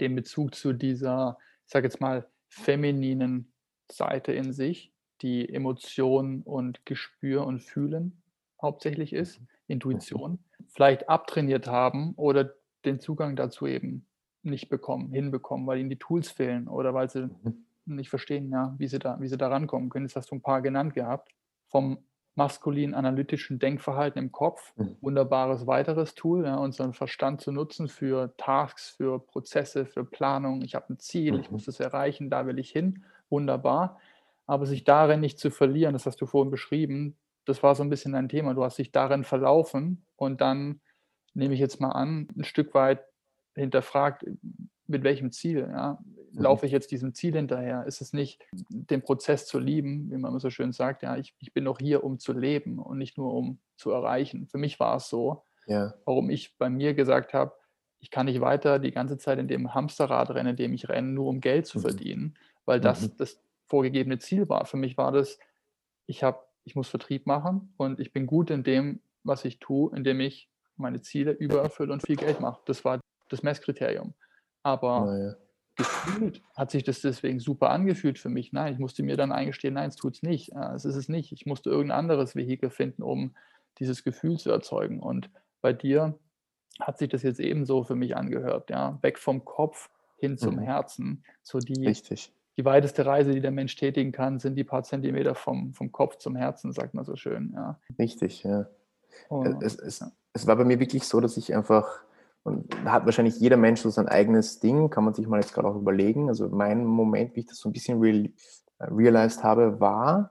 den Bezug zu dieser ich sage jetzt mal, femininen Seite in sich, die Emotion und Gespür und Fühlen hauptsächlich ist, mhm. Intuition, vielleicht abtrainiert haben oder den Zugang dazu eben nicht bekommen, hinbekommen, weil ihnen die Tools fehlen oder weil sie mhm. nicht verstehen, ja, wie sie da, wie sie da rankommen können. Jetzt hast du ein paar genannt gehabt. Vom maskulinen analytischen Denkverhalten im Kopf, mhm. wunderbares weiteres Tool, ja, unseren Verstand zu nutzen für Tasks, für Prozesse, für Planung. Ich habe ein Ziel, ich muss es erreichen, da will ich hin, wunderbar. Aber sich darin nicht zu verlieren, das hast du vorhin beschrieben, das war so ein bisschen dein Thema. Du hast dich darin verlaufen und dann nehme ich jetzt mal an, ein Stück weit hinterfragt, mit welchem Ziel? Ja? Mhm. Laufe ich jetzt diesem Ziel hinterher? Ist es nicht, den Prozess zu lieben, wie man immer so schön sagt, ja, ich, ich bin doch hier, um zu leben und nicht nur um zu erreichen. Für mich war es so, ja. warum ich bei mir gesagt habe, ich kann nicht weiter die ganze Zeit in dem Hamsterrad rennen, in dem ich renne, nur um Geld zu mhm. verdienen, weil das mhm. das vorgegebene Ziel war. Für mich war das, ich habe, ich muss Vertrieb machen und ich bin gut in dem, was ich tue, indem ich meine Ziele übererfülle und viel Geld mache. Das war das Messkriterium. Aber naja. gefühlt hat sich das deswegen super angefühlt für mich. Nein, ich musste mir dann eingestehen, nein, es tut es nicht. Es ist es nicht. Ich musste irgendein anderes Vehikel finden, um dieses Gefühl zu erzeugen. Und bei dir hat sich das jetzt ebenso für mich angehört. Ja? Weg vom Kopf hin zum mhm. Herzen. So die, Richtig. Die weiteste Reise, die der Mensch tätigen kann, sind die paar Zentimeter vom, vom Kopf zum Herzen, sagt man so schön. Ja. Richtig, ja. Und, es, es, es war bei mir wirklich so, dass ich einfach und da hat wahrscheinlich jeder Mensch so sein eigenes Ding, kann man sich mal jetzt gerade auch überlegen. Also mein Moment, wie ich das so ein bisschen real, äh, realized habe, war,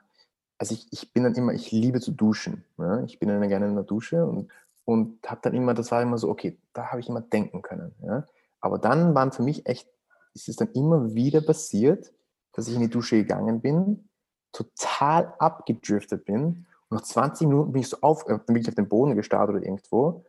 also ich, ich bin dann immer, ich liebe zu duschen. Ja? Ich bin dann gerne in der Dusche und, und habe dann immer, das war immer so, okay, da habe ich immer denken können. Ja? Aber dann waren für mich echt, ist es dann immer wieder passiert, dass ich in die Dusche gegangen bin, total abgedriftet bin und nach 20 Minuten bin ich so auf, äh, bin ich auf den Boden gestartet oder irgendwo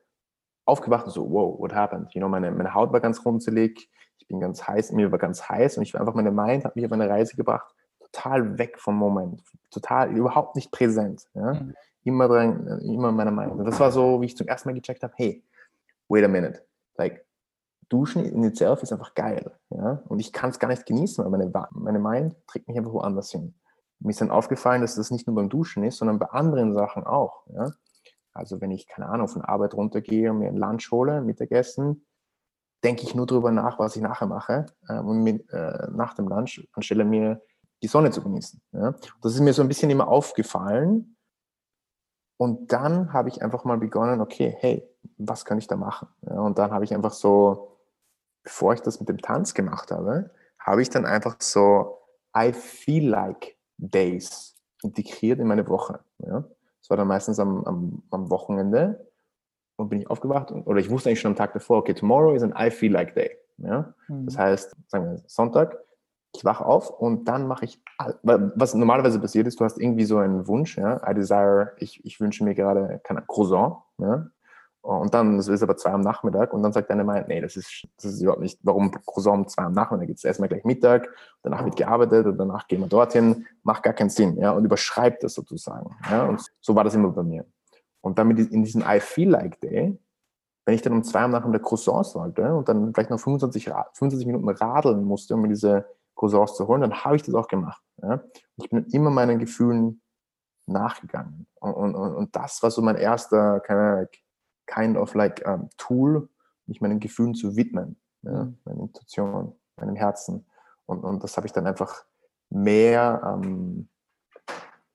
aufgewacht und so, wow, what happened? You know, meine, meine Haut war ganz runzelig, ich bin ganz heiß, mir war ganz heiß und ich war einfach, meine Mind hat mich auf eine Reise gebracht, total weg vom Moment, total, überhaupt nicht präsent. Ja? Mhm. Immer dran, immer in meiner Mind. Und das war so, wie ich zum ersten Mal gecheckt habe, hey, wait a minute, like, Duschen in itself ist einfach geil. Ja? Und ich kann es gar nicht genießen, weil meine, meine Mind trägt mich einfach woanders hin. Mir ist dann aufgefallen, dass das nicht nur beim Duschen ist, sondern bei anderen Sachen auch. Ja? Also wenn ich, keine Ahnung, von Arbeit runtergehe und mir ein Lunch hole, Mittagessen, denke ich nur darüber nach, was ich nachher mache äh, und mit, äh, nach dem Lunch, anstelle mir die Sonne zu genießen. Ja? Das ist mir so ein bisschen immer aufgefallen. Und dann habe ich einfach mal begonnen, okay, hey, was kann ich da machen? Ja, und dann habe ich einfach so, bevor ich das mit dem Tanz gemacht habe, habe ich dann einfach so I feel like Days integriert in meine Woche. Ja? Das war dann meistens am, am, am Wochenende. Und bin ich aufgewacht und, oder ich wusste eigentlich schon am Tag davor, okay, tomorrow is an I feel like day. Ja? Mhm. Das heißt, sagen wir Sonntag, ich wache auf und dann mache ich, was normalerweise passiert ist, du hast irgendwie so einen Wunsch, ja, I desire, ich, ich wünsche mir gerade, keine Croissant, ja, und dann, das ist aber zwei am Nachmittag und dann sagt deine Meinung, nee, das ist, das ist überhaupt nicht, warum Croissant um zwei am Nachmittag? Jetzt erstmal gleich Mittag, danach wird gearbeitet und danach gehen wir dorthin, macht gar keinen Sinn, ja, und überschreibt das sozusagen, ja, und so war das immer bei mir. Und dann in diesem I feel like day, wenn ich dann um zwei am Nachmittag Croissants wollte und dann vielleicht noch 25, 25 Minuten radeln musste, um mir diese Croissants zu holen, dann habe ich das auch gemacht, ja. Ich bin immer meinen Gefühlen nachgegangen. Und, und, und das war so mein erster, keine kind of like um, Tool, mich meinen Gefühlen zu widmen, ja, mhm. meiner Intuition, meinem Herzen. Und, und das habe ich dann einfach mehr, ähm,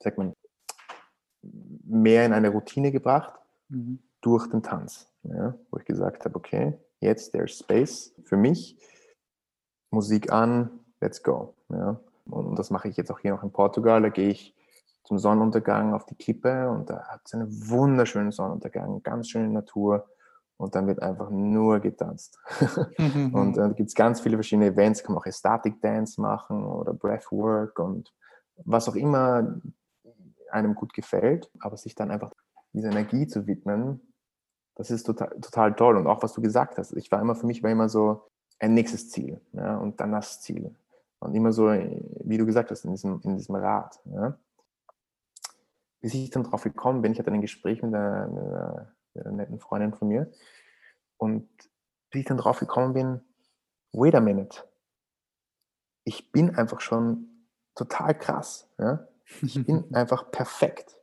sagt man, mehr in eine Routine gebracht mhm. durch den Tanz, ja, wo ich gesagt habe, okay, jetzt there's space für mich, Musik an, let's go. Ja. Und das mache ich jetzt auch hier noch in Portugal. Da gehe ich zum Sonnenuntergang auf die Klippe und da hat es einen wunderschönen Sonnenuntergang, ganz schöne Natur und dann wird einfach nur getanzt. [LAUGHS] Und dann gibt es ganz viele verschiedene Events, kann man auch Static Dance machen oder Breathwork und was auch immer einem gut gefällt, aber sich dann einfach dieser Energie zu widmen, das ist total, total toll. Und auch was du gesagt hast, ich war immer, für mich war immer so ein nächstes Ziel ja, und dann das Ziel. Und immer so, wie du gesagt hast, in diesem, in diesem Rad. Ja bis ich dann drauf gekommen bin, ich hatte ein Gespräch mit einer, mit einer, mit einer netten Freundin von mir und bis ich dann drauf gekommen bin, wait a minute, ich bin einfach schon total krass. Ja? Ich [LAUGHS] bin einfach perfekt.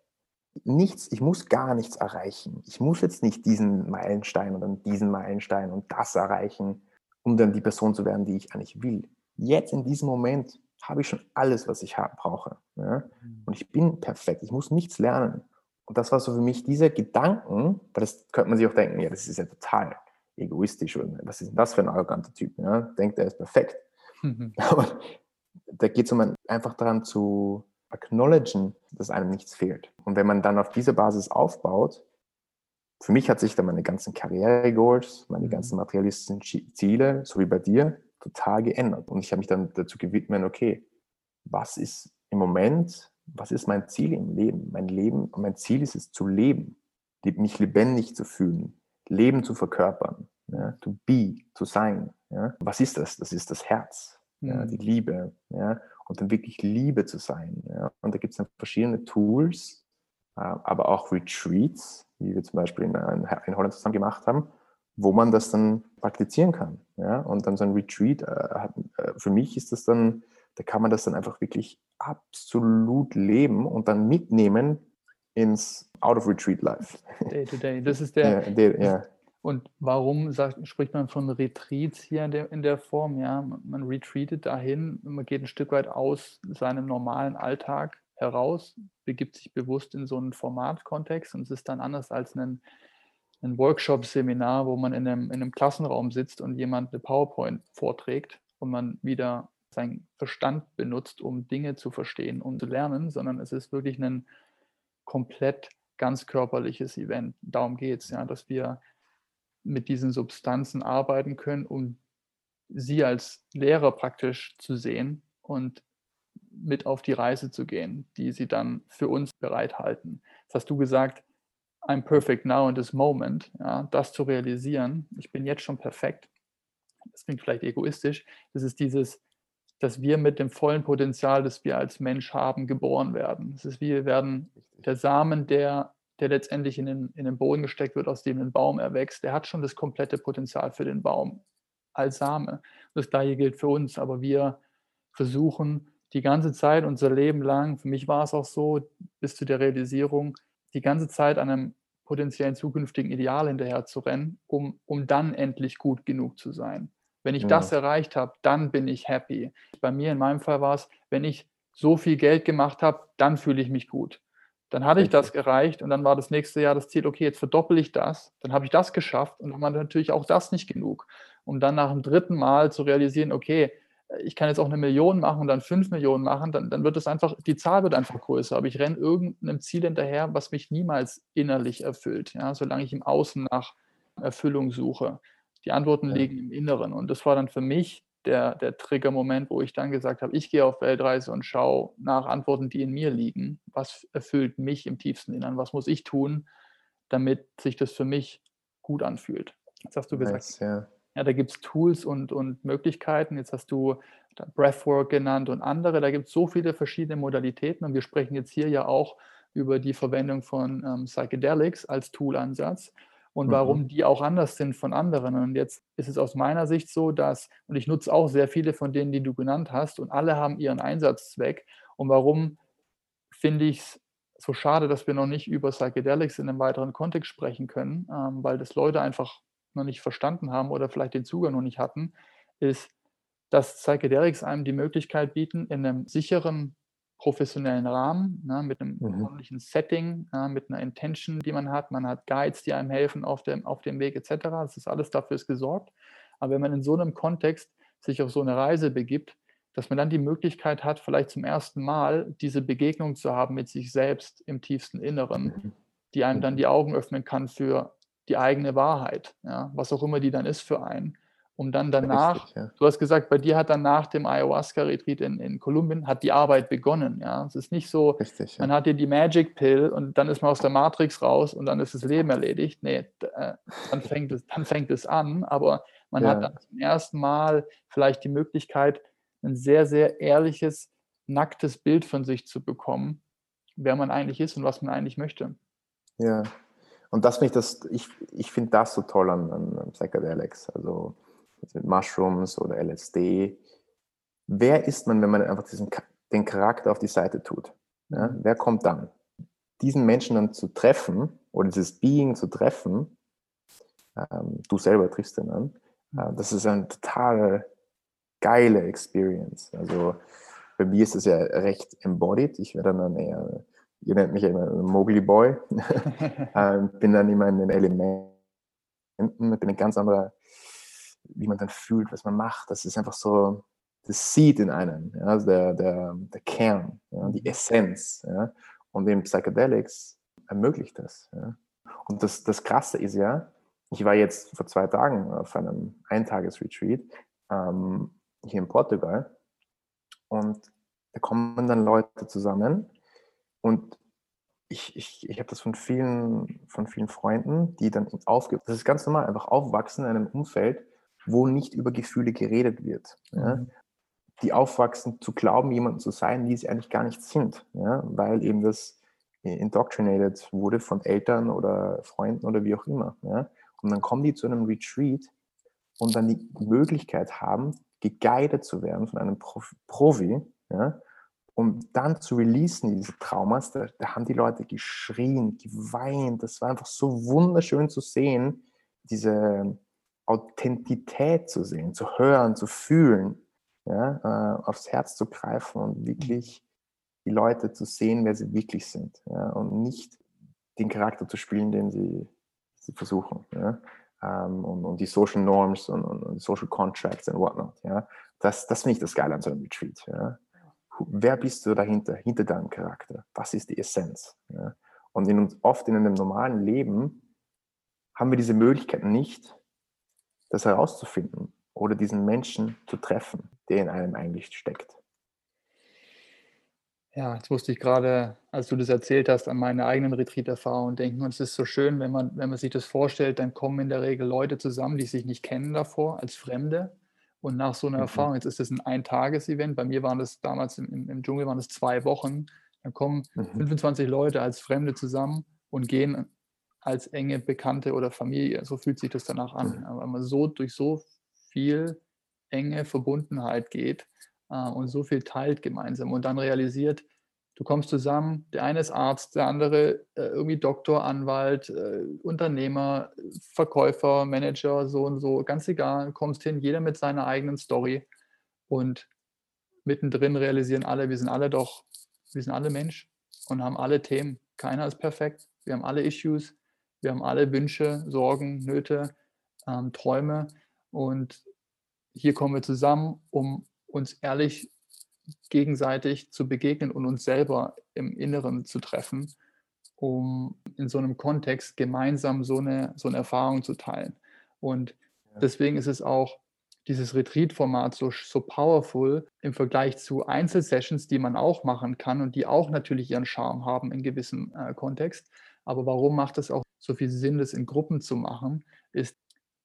Nichts, ich muss gar nichts erreichen. Ich muss jetzt nicht diesen Meilenstein oder diesen Meilenstein und das erreichen, um dann die Person zu werden, die ich eigentlich will. Jetzt in diesem Moment habe ich schon alles, was ich brauche. Ja? Mhm. Und ich bin perfekt. Ich muss nichts lernen. Und das war so für mich dieser Gedanken, weil das könnte man sich auch denken, ja, das ist ja total egoistisch oder was ist denn das für ein arroganter Typ? Ja? Denkt, er ist perfekt. Mhm. [LAUGHS] Aber da geht es um einfach daran zu acknowledgen, dass einem nichts fehlt. Und wenn man dann auf dieser Basis aufbaut, für mich hat sich dann meine ganzen Karriere-Goals, meine mhm. ganzen materialistischen Ziele, so wie bei dir, total geändert. Und ich habe mich dann dazu gewidmet, okay, was ist im Moment, was ist mein Ziel im Leben? Mein Leben, mein Ziel ist es zu leben, mich lebendig zu fühlen, Leben zu verkörpern, ja, to be, zu sein. Ja. Was ist das? Das ist das Herz, ja, mhm. die Liebe. Ja, und dann wirklich Liebe zu sein. Ja. Und da gibt es dann verschiedene Tools, äh, aber auch Retreats, wie wir zum Beispiel in, in Holland zusammen gemacht haben, wo man das dann praktizieren kann. Ja? Und dann so ein Retreat, äh, äh, für mich ist das dann, da kann man das dann einfach wirklich absolut leben und dann mitnehmen ins Out of Retreat Life. Day to Day. Das ist der. Ja, day, ja. Und warum sagt, spricht man von Retreats hier in der, in der Form? Ja, man retreatet dahin, man geht ein Stück weit aus seinem normalen Alltag heraus, begibt sich bewusst in so einen Formatkontext und es ist dann anders als ein ein Workshop-Seminar, wo man in einem, in einem Klassenraum sitzt und jemand eine PowerPoint vorträgt und man wieder seinen Verstand benutzt, um Dinge zu verstehen und zu lernen, sondern es ist wirklich ein komplett ganz körperliches Event. Darum geht es, ja, dass wir mit diesen Substanzen arbeiten können, um sie als Lehrer praktisch zu sehen und mit auf die Reise zu gehen, die sie dann für uns bereithalten. Das hast du gesagt, I'm perfect now in this moment, ja, das zu realisieren, ich bin jetzt schon perfekt, das klingt vielleicht egoistisch, das ist dieses, dass wir mit dem vollen Potenzial, das wir als Mensch haben, geboren werden. Es ist wie wir werden der Samen, der, der letztendlich in den, in den Boden gesteckt wird, aus dem ein Baum erwächst, der hat schon das komplette Potenzial für den Baum als Same. Das gleiche gilt für uns, aber wir versuchen die ganze Zeit, unser Leben lang, für mich war es auch so, bis zu der Realisierung, die ganze Zeit einem potenziellen zukünftigen Ideal hinterher zu rennen, um, um dann endlich gut genug zu sein. Wenn ich ja. das erreicht habe, dann bin ich happy. Bei mir in meinem Fall war es, wenn ich so viel Geld gemacht habe, dann fühle ich mich gut. Dann hatte ich das erreicht und dann war das nächste Jahr das Ziel, okay, jetzt verdoppel ich das, dann habe ich das geschafft und dann war natürlich auch das nicht genug. Um dann nach dem dritten Mal zu realisieren, okay, ich kann jetzt auch eine Million machen und dann fünf Millionen machen, dann, dann wird es einfach, die Zahl wird einfach größer. Aber ich renne irgendeinem Ziel hinterher, was mich niemals innerlich erfüllt, ja, solange ich im Außen nach Erfüllung suche. Die Antworten liegen im Inneren. Und das war dann für mich der, der Trigger-Moment, wo ich dann gesagt habe, ich gehe auf Weltreise und schaue nach Antworten, die in mir liegen. Was erfüllt mich im tiefsten Innern? Was muss ich tun, damit sich das für mich gut anfühlt? Das hast du gesagt. Nice, ja. Ja, da gibt es Tools und, und Möglichkeiten. Jetzt hast du Breathwork genannt und andere. Da gibt es so viele verschiedene Modalitäten und wir sprechen jetzt hier ja auch über die Verwendung von ähm, Psychedelics als Toolansatz und mhm. warum die auch anders sind von anderen. Und jetzt ist es aus meiner Sicht so, dass, und ich nutze auch sehr viele von denen, die du genannt hast, und alle haben ihren Einsatzzweck. Und warum finde ich es so schade, dass wir noch nicht über Psychedelics in einem weiteren Kontext sprechen können, ähm, weil das Leute einfach noch nicht verstanden haben oder vielleicht den Zugang noch nicht hatten, ist, dass Psychedelics einem die Möglichkeit bieten, in einem sicheren professionellen Rahmen, ne, mit einem mhm. ordentlichen Setting, ja, mit einer Intention, die man hat. Man hat Guides, die einem helfen auf dem, auf dem Weg etc. Das ist alles dafür ist gesorgt. Aber wenn man in so einem Kontext sich auf so eine Reise begibt, dass man dann die Möglichkeit hat, vielleicht zum ersten Mal diese Begegnung zu haben mit sich selbst im tiefsten Inneren, mhm. die einem dann die Augen öffnen kann für die eigene Wahrheit, ja, was auch immer die dann ist für einen. Um dann danach, Richtig, ja. du hast gesagt, bei dir hat dann nach dem Ayahuasca-Retreat in, in Kolumbien, hat die Arbeit begonnen. Ja. Es ist nicht so, Richtig, man hat hier die Magic Pill und dann ist man aus der Matrix raus und dann ist das Leben erledigt. Nee, äh, dann fängt es, dann fängt es an, aber man hat dann zum ersten Mal vielleicht die Möglichkeit, ein sehr, sehr ehrliches, nacktes Bild von sich zu bekommen, wer man eigentlich ist und was man eigentlich möchte. Ja, und das finde ich, das, ich, ich finde das so toll an, an Psychedelics, also mit Mushrooms oder LSD. wer ist man, wenn man einfach diesen, den Charakter auf die Seite tut? Ja? Wer kommt dann? Diesen Menschen dann zu treffen oder dieses Being zu treffen, ähm, du selber triffst den an, äh, das ist eine total geile Experience. Also bei mir ist es ja recht embodied. Ich werde dann eher, ihr nennt mich immer Mowgli Boy, [LAUGHS] ähm, bin dann immer in den Elementen, bin ein ganz anderer, wie man dann fühlt, was man macht. Das ist einfach so, das Seed in einem, ja, also der, der, der Kern, ja, die Essenz. Ja, und eben Psychedelics ermöglicht das. Ja. Und das, das Krasse ist ja, ich war jetzt vor zwei Tagen auf einem Eintages-Retreat ähm, hier in Portugal und da kommen dann Leute zusammen und ich, ich, ich habe das von vielen, von vielen Freunden, die dann aufgeben. Das ist ganz normal, einfach aufwachsen in einem Umfeld, wo nicht über Gefühle geredet wird. Ja? Mhm. Die aufwachsen zu glauben, jemanden zu sein, die sie eigentlich gar nicht sind, ja? weil eben das indoctrinated wurde von Eltern oder Freunden oder wie auch immer. Ja? Und dann kommen die zu einem Retreat und dann die Möglichkeit haben, geguided zu werden von einem Profi, ja, um dann zu releasen, diese Traumas, da, da, haben die Leute geschrien, geweint. Das war einfach so wunderschön zu sehen, diese Authentität zu sehen, zu hören, zu fühlen, ja, äh, aufs Herz zu greifen und wirklich die Leute zu sehen, wer sie wirklich sind ja, und nicht den Charakter zu spielen, den sie, sie versuchen. Ja ähm, und, und, die Social Norms und, und, und, Social Contracts und whatnot. Ja? Das, das finde ich das Geile an so einem Retreat. Ja? Wer bist du dahinter, hinter deinem Charakter? Was ist die Essenz? Ja? Und in oft in einem normalen Leben haben wir diese Möglichkeit nicht, das herauszufinden oder diesen Menschen zu treffen, der in einem eigentlich steckt. Ja, jetzt musste ich gerade, als du das erzählt hast, an meine eigenen Retreat-Erfahrungen denken. Und es ist so schön, wenn man, wenn man sich das vorstellt, dann kommen in der Regel Leute zusammen, die sich nicht kennen davor, als Fremde. Und nach so einer mhm. Erfahrung, jetzt ist das ein Eintages-Event, bei mir waren das damals im, im Dschungel, waren das zwei Wochen, dann kommen mhm. 25 Leute als Fremde zusammen und gehen als enge Bekannte oder Familie. So fühlt sich das danach an. Mhm. Aber man so durch so viel enge Verbundenheit geht, äh, und so viel teilt gemeinsam und dann realisiert, du kommst zusammen, der eine ist Arzt, der andere äh, irgendwie Doktor, Anwalt, äh, Unternehmer, Verkäufer, Manager, so und so, ganz egal, kommst hin, jeder mit seiner eigenen Story. Und mittendrin realisieren alle, wir sind alle doch, wir sind alle Mensch und haben alle Themen. Keiner ist perfekt, wir haben alle Issues, wir haben alle Wünsche, Sorgen, Nöte, ähm, Träume. Und hier kommen wir zusammen, um uns ehrlich gegenseitig zu begegnen und uns selber im Inneren zu treffen, um in so einem Kontext gemeinsam so eine, so eine Erfahrung zu teilen. Und deswegen ist es auch dieses Retreat-Format so, so powerful im Vergleich zu Einzelsessions, die man auch machen kann und die auch natürlich ihren Charme haben in gewissem äh, Kontext. Aber warum macht es auch so viel Sinn, das in Gruppen zu machen, ist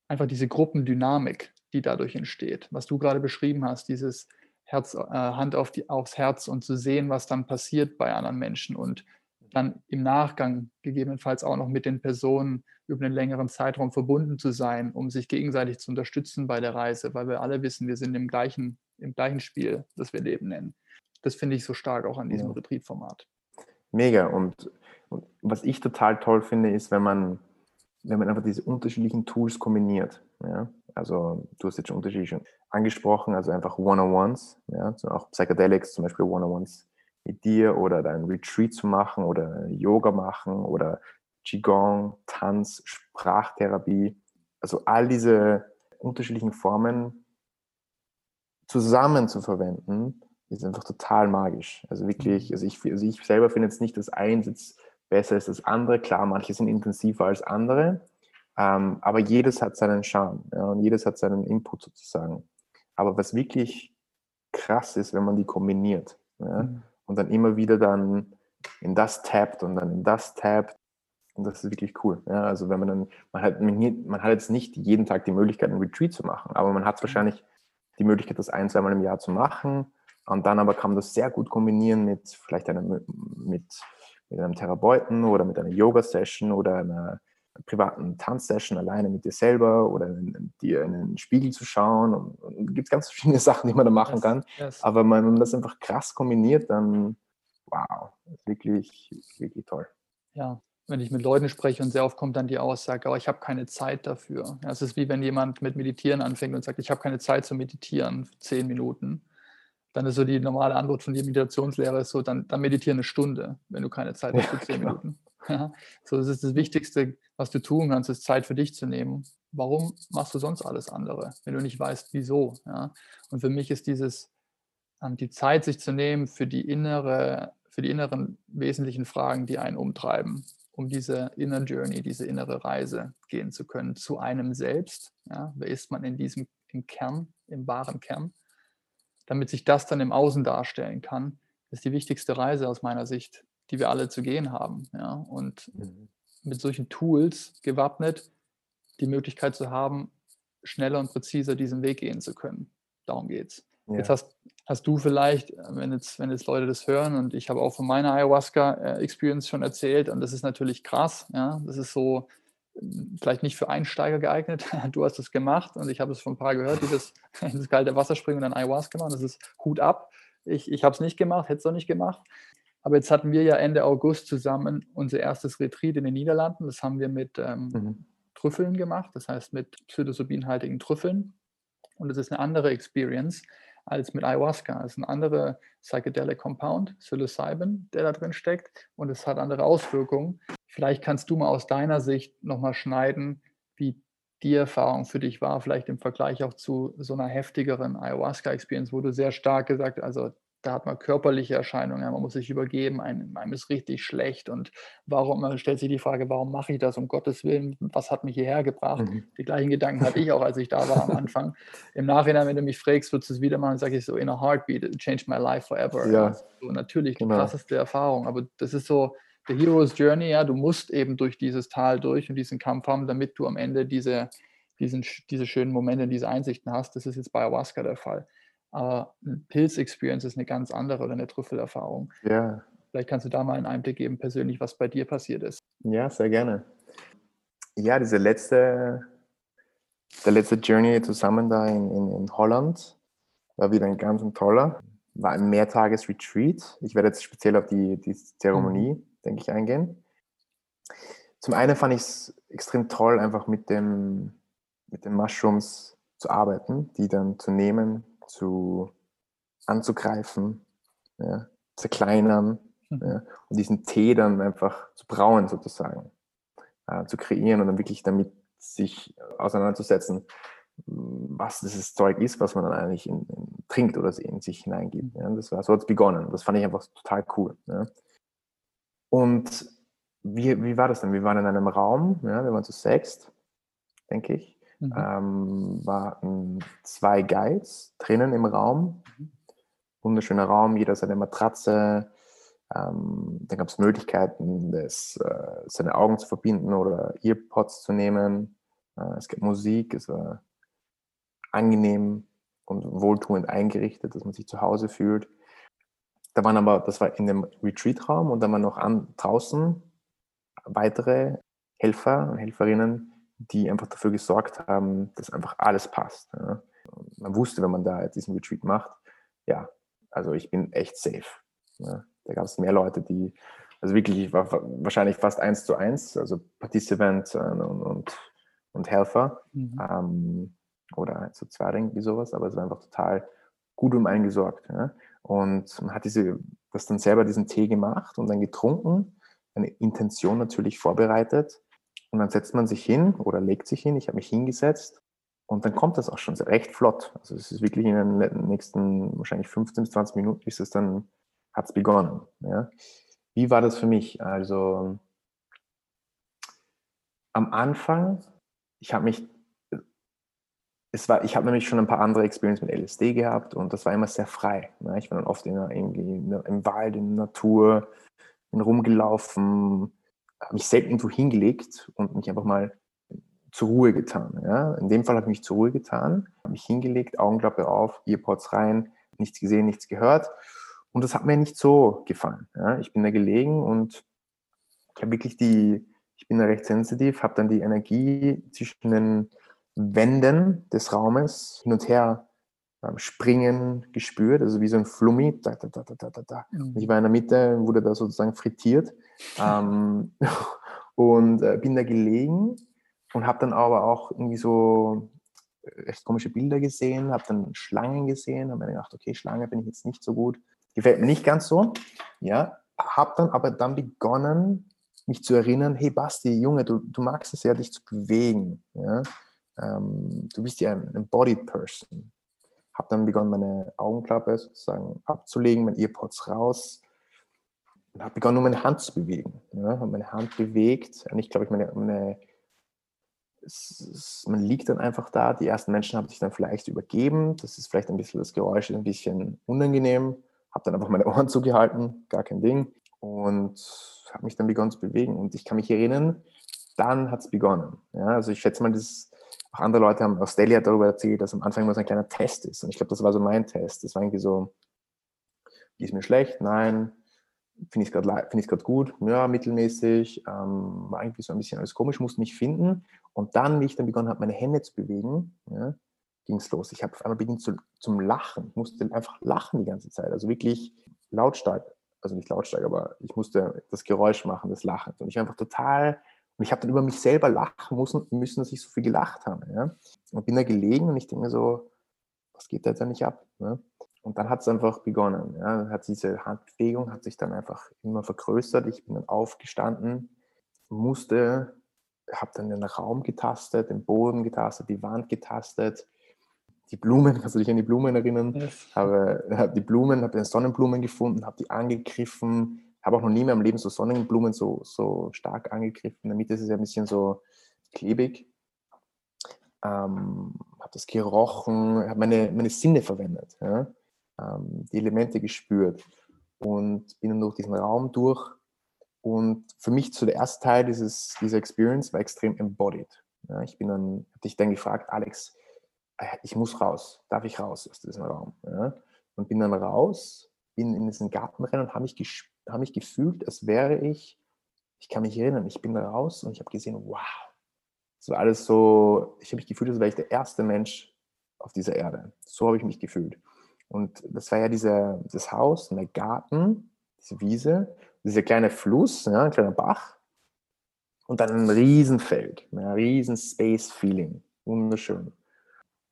einfach diese Gruppendynamik die dadurch entsteht. Was du gerade beschrieben hast, dieses Herz, äh, Hand auf die, aufs Herz und zu sehen, was dann passiert bei anderen Menschen und dann im Nachgang gegebenenfalls auch noch mit den Personen über einen längeren Zeitraum verbunden zu sein, um sich gegenseitig zu unterstützen bei der Reise, weil wir alle wissen, wir sind im gleichen, im gleichen Spiel, das wir Leben nennen. Das finde ich so stark auch an diesem ja. Retreat-Format. Mega. Und, und, was ich total toll finde, ist, wenn man, wenn man einfach diese unterschiedlichen Tools kombiniert. Ja? Also du hast jetzt schon Unterschiede schon angesprochen, also einfach One-on-Ones, ja, auch Psychedelics, zum Beispiel One-on-Ones mit dir oder dein Retreat zu machen oder Yoga machen oder Qigong, Tanz, Sprachtherapie. Also all diese unterschiedlichen Formen zusammen zu verwenden, ist einfach total magisch. Also wirklich, mhm. also ich, also ich selber finde jetzt nicht, dass eins jetzt besser ist als das andere. Klar, manche sind intensiver als andere, ähm, aber jedes hat seinen Charme ja, und jedes hat seinen Input sozusagen. Aber was wirklich krass ist, wenn man die kombiniert ja, mhm. und dann immer wieder dann in das tappt und dann in das tappt. Und das ist wirklich cool. Ja, also wenn man dann, man hat, man hat jetzt nicht jeden Tag die Möglichkeit, einen Retreat zu machen, aber man hat mhm. wahrscheinlich die Möglichkeit, das ein, zweimal im Jahr zu machen. Und dann aber kann man das sehr gut kombinieren mit vielleicht einem, mit, mit einem Therapeuten oder mit einer Yoga-Session oder einer privaten Tanzsession alleine mit dir selber oder in, dir in den Spiegel zu schauen. Und, und gibt ganz [LAUGHS] verschiedene Sachen, die man da machen yes, kann. Yes. Aber wenn man das einfach krass kombiniert, dann wow, wirklich, wirklich toll. Ja, wenn ich mit Leuten spreche und sehr oft kommt dann die Aussage, aber oh, ich habe keine Zeit dafür. Ja, es ist wie wenn jemand mit Meditieren anfängt und sagt, ich habe keine Zeit zu meditieren, zehn Minuten. Dann ist so die normale Antwort von dir Meditationslehre ist so, dann, dann meditiere eine Stunde, wenn du keine Zeit hast für zehn genau. Minuten. Ja, so, das ist das Wichtigste, was du tun kannst, ist Zeit für dich zu nehmen. Warum machst du sonst alles andere, wenn du nicht weißt, wieso? Ja? Und für mich ist dieses, ähm, die Zeit sich zu nehmen für die innere, für die inneren wesentlichen Fragen, die einen umtreiben, um diese Inner Journey, diese innere Reise gehen zu können, zu einem selbst. Ja? Wer ist man in diesem im Kern, im wahren Kern? Damit sich das dann im Außen darstellen kann, ist die wichtigste Reise aus meiner Sicht, die wir alle zu gehen haben. Ja? Und mhm. mit solchen Tools gewappnet, die Möglichkeit zu haben, schneller und präziser diesen Weg gehen zu können. Darum geht's. Ja. Jetzt hast, hast du vielleicht, wenn jetzt, wenn jetzt Leute das hören, und ich habe auch von meiner Ayahuasca-Experience schon erzählt, und das ist natürlich krass, ja, das ist so vielleicht nicht für Einsteiger geeignet. [LAUGHS] Du hast es gemacht und ich habe es von ein paar gehört, die das ins kalte Wasser springen und dann Ayahuasca machen. Das ist Hut ab. Ich, ich habe es nicht gemacht, hätte es auch nicht gemacht. Aber jetzt hatten wir ja Ende August zusammen unser erstes Retreat in den Niederlanden. Das haben wir mit ähm, mhm. Trüffeln gemacht, das heißt mit psilocybinhaltigen Trüffeln. Und das ist eine andere Experience als mit Ayahuasca. Es ist ein anderer Psychedelic Compound, Psilocybin, der da drin steckt. Und es hat andere Auswirkungen. Vielleicht kannst du mal aus deiner Sicht nochmal schneiden, wie die Erfahrung für dich war, vielleicht im Vergleich auch zu so einer heftigeren Ayahuasca-Experience, wo du sehr stark gesagt, also da hat man körperliche Erscheinungen, man muss sich übergeben, einem, einem ist richtig schlecht und warum, man stellt sich die Frage, warum mache ich das um Gottes Willen, was hat mich hierher gebracht? Mhm. Die gleichen Gedanken hatte ich auch, als ich da war am Anfang. [LAUGHS] Im Nachhinein, wenn du mich fragst, würdest du es wieder machen, sage ich so, in a heartbeat, it changed my life forever. Ja. So, natürlich die genau. krasseste Erfahrung, aber das ist so, the hero's journey, ja, du musst eben durch dieses Tal durch und diesen Kampf haben, damit du am Ende diese, diesen, diese schönen Momente, diese Einsichten hast. Das ist jetzt bei Ayahuasca der Fall. Aber eine Pilz-Experience ist eine ganz andere oder eine Trüffelerfahrung. Ja. Vielleicht kannst du da mal einen Einblick geben, persönlich, was bei dir passiert ist. Ja, sehr gerne. Ja, diese letzte, der letzte Journey zusammen da in, in, in Holland war wieder ein ganz toller. War ein Mehrtages-Retreat. Ich werde jetzt speziell auf die, die Zeremonie, mhm. denke ich, eingehen. Zum einen fand ich es extrem toll, einfach mit dem, mit den Mushrooms zu arbeiten, die dann zu nehmen, zu anzugreifen, ja, zerkleinern mhm. ja, und diesen Tee dann einfach zu brauen sozusagen, äh, zu kreieren und dann wirklich damit sich auseinanderzusetzen, was dieses Zeug ist, was man dann eigentlich in, in, trinkt oder in sich hineingibt. Ja. Das war so hat es begonnen. Das fand ich einfach total cool. Ja. Und wie, wie war das dann? Wir waren in einem Raum, ja, wir waren zu sechst, denke ich. Mhm. Ähm, waren zwei Guides drinnen im Raum. Mhm. Wunderschöner Raum, jeder seine Matratze. Ähm, dann gab es Möglichkeiten, das, äh, seine Augen zu verbinden oder Earpods zu nehmen. Äh, es gibt Musik, es war angenehm und wohltuend eingerichtet, dass man sich zu Hause fühlt. Da waren aber, das war in dem Retreat-Raum und da waren noch an, draußen weitere Helfer und Helferinnen, die einfach dafür gesorgt haben, dass einfach alles passt. Ja. Man wusste, wenn man da diesen Retreat macht, ja, also ich bin echt safe. Ja. Da gab es mehr Leute, die, also wirklich, ich war wahrscheinlich fast eins zu eins, also Participant und, und, und Helfer mhm. ähm, oder so zwei irgendwie sowas, aber es war einfach total gut um einen gesorgt. Ja. Und man hat diese, das dann selber diesen Tee gemacht und dann getrunken, eine Intention natürlich vorbereitet und dann setzt man sich hin oder legt sich hin. Ich habe mich hingesetzt und dann kommt das auch schon recht flott. Also es ist wirklich in den nächsten wahrscheinlich 15 bis 20 Minuten ist es dann, hat es begonnen. Ja. Wie war das für mich? Also am Anfang, ich habe mich, es war, ich habe nämlich schon ein paar andere Experiences mit LSD gehabt und das war immer sehr frei. Ne? Ich war dann oft in, irgendwie im Wald, in der Natur, bin rumgelaufen, mich selten irgendwo hingelegt und mich einfach mal zur Ruhe getan. Ja? In dem Fall habe ich mich zur Ruhe getan, habe mich hingelegt, Augenklappe auf, Earpods rein, nichts gesehen, nichts gehört. Und das hat mir nicht so gefallen. Ja? Ich bin da gelegen und ich habe wirklich die, Ich bin da recht sensitiv, habe dann die Energie zwischen den Wänden des Raumes hin und her ähm, springen gespürt, also wie so ein Flummi. Da, da, da, da, da, da. Ich war in der Mitte, wurde da sozusagen frittiert ähm, [LAUGHS] und äh, bin da gelegen und habe dann aber auch irgendwie so recht komische Bilder gesehen, habe dann Schlangen gesehen, habe mir gedacht, okay, Schlange bin ich jetzt nicht so gut. Gefällt mir nicht ganz so. Ja, habe dann aber dann begonnen, mich zu erinnern, hey Basti, Junge, du, du magst es ja, dich zu bewegen. Ja? Ähm, du bist ja ein embodied person. Habe dann begonnen, meine Augenklappe sozusagen abzulegen, meine Earpods raus und habe begonnen, nur meine Hand zu bewegen. Ja? Habe meine Hand bewegt und ich glaube, ich meine, meine es, es, man liegt dann einfach da. Die ersten Menschen haben sich dann vielleicht übergeben. Das ist vielleicht ein bisschen das Geräusch, ein bisschen unangenehm. Habe dann einfach meine Ohren zugehalten, gar kein Ding. Und habe mich dann begonnen zu bewegen. Und ich kann mich erinnern, dann hat es begonnen. Ja, also ich schätze mal, das auch andere Leute haben, auch Stelly hat darüber erzählt, dass am Anfang immer so ein kleiner Test ist. Und ich glaube, das war so mein Test. Das war irgendwie so, ist mir schlecht? Nein. Finde ich es gerade gut? Ja, mittelmäßig. Ähm, war irgendwie so ein bisschen alles komisch, musste mich finden. Und dann, wie ich dann begonnen habe, meine Hände zu bewegen, ja, ging es los. Ich habe auf einmal begonnen zu, zum Lachen. Ich musste einfach lachen die ganze Zeit. Also wirklich lautstark. Also nicht lautstark, aber ich musste das Geräusch machen des Lachens. Und ich war einfach total und ich habe dann über mich selber lachen müssen, müssen, dass ich so viel gelacht habe. Ja? Und bin da gelegen und ich denke mir so, was geht da jetzt nicht ab? Ne? Und dann hat es einfach begonnen. Ja? Hat diese Handbewegung hat sich dann einfach immer vergrößert. Ich bin dann aufgestanden, musste habe dann den Raum getastet, den Boden getastet, die Wand getastet, die Blumen, [LAUGHS] kannst du dich an die Blumen erinnern? Yes. Habe, habe die Blumen, habe den Sonnenblumen gefunden, habe die angegriffen, habe auch noch nie mehr im Leben so Sonnenblumen so, so stark angegriffen. Mitte ist es ja ein bisschen so klebig. Ähm, habe das gerochen, habe meine, meine Sinne verwendet, ja? ähm, die Elemente gespürt und bin dann durch diesen Raum durch und für mich zu der erste Teil dieses, dieser Experience war extrem embodied. Ja, ich bin dann, habe dich dann gefragt, Alex, äh, ich muss raus, darf ich raus aus diesem Raum? Ja? Und bin dann raus, bin in diesen Garten rein und habe mich, hab mich gefühlt, als wäre ich, ich kann mich erinnern, ich bin raus und ich habe gesehen, wow, es war alles so, ich habe mich gefühlt, als wäre ich der erste Mensch auf dieser Erde. So habe ich mich gefühlt. Und das war ja dieser, das Haus, der Garten, diese Wiese dieser kleine Fluss, ja, ein kleiner Bach und dann ein Riesenfeld, ein riesen Space-Feeling. Wunderschön.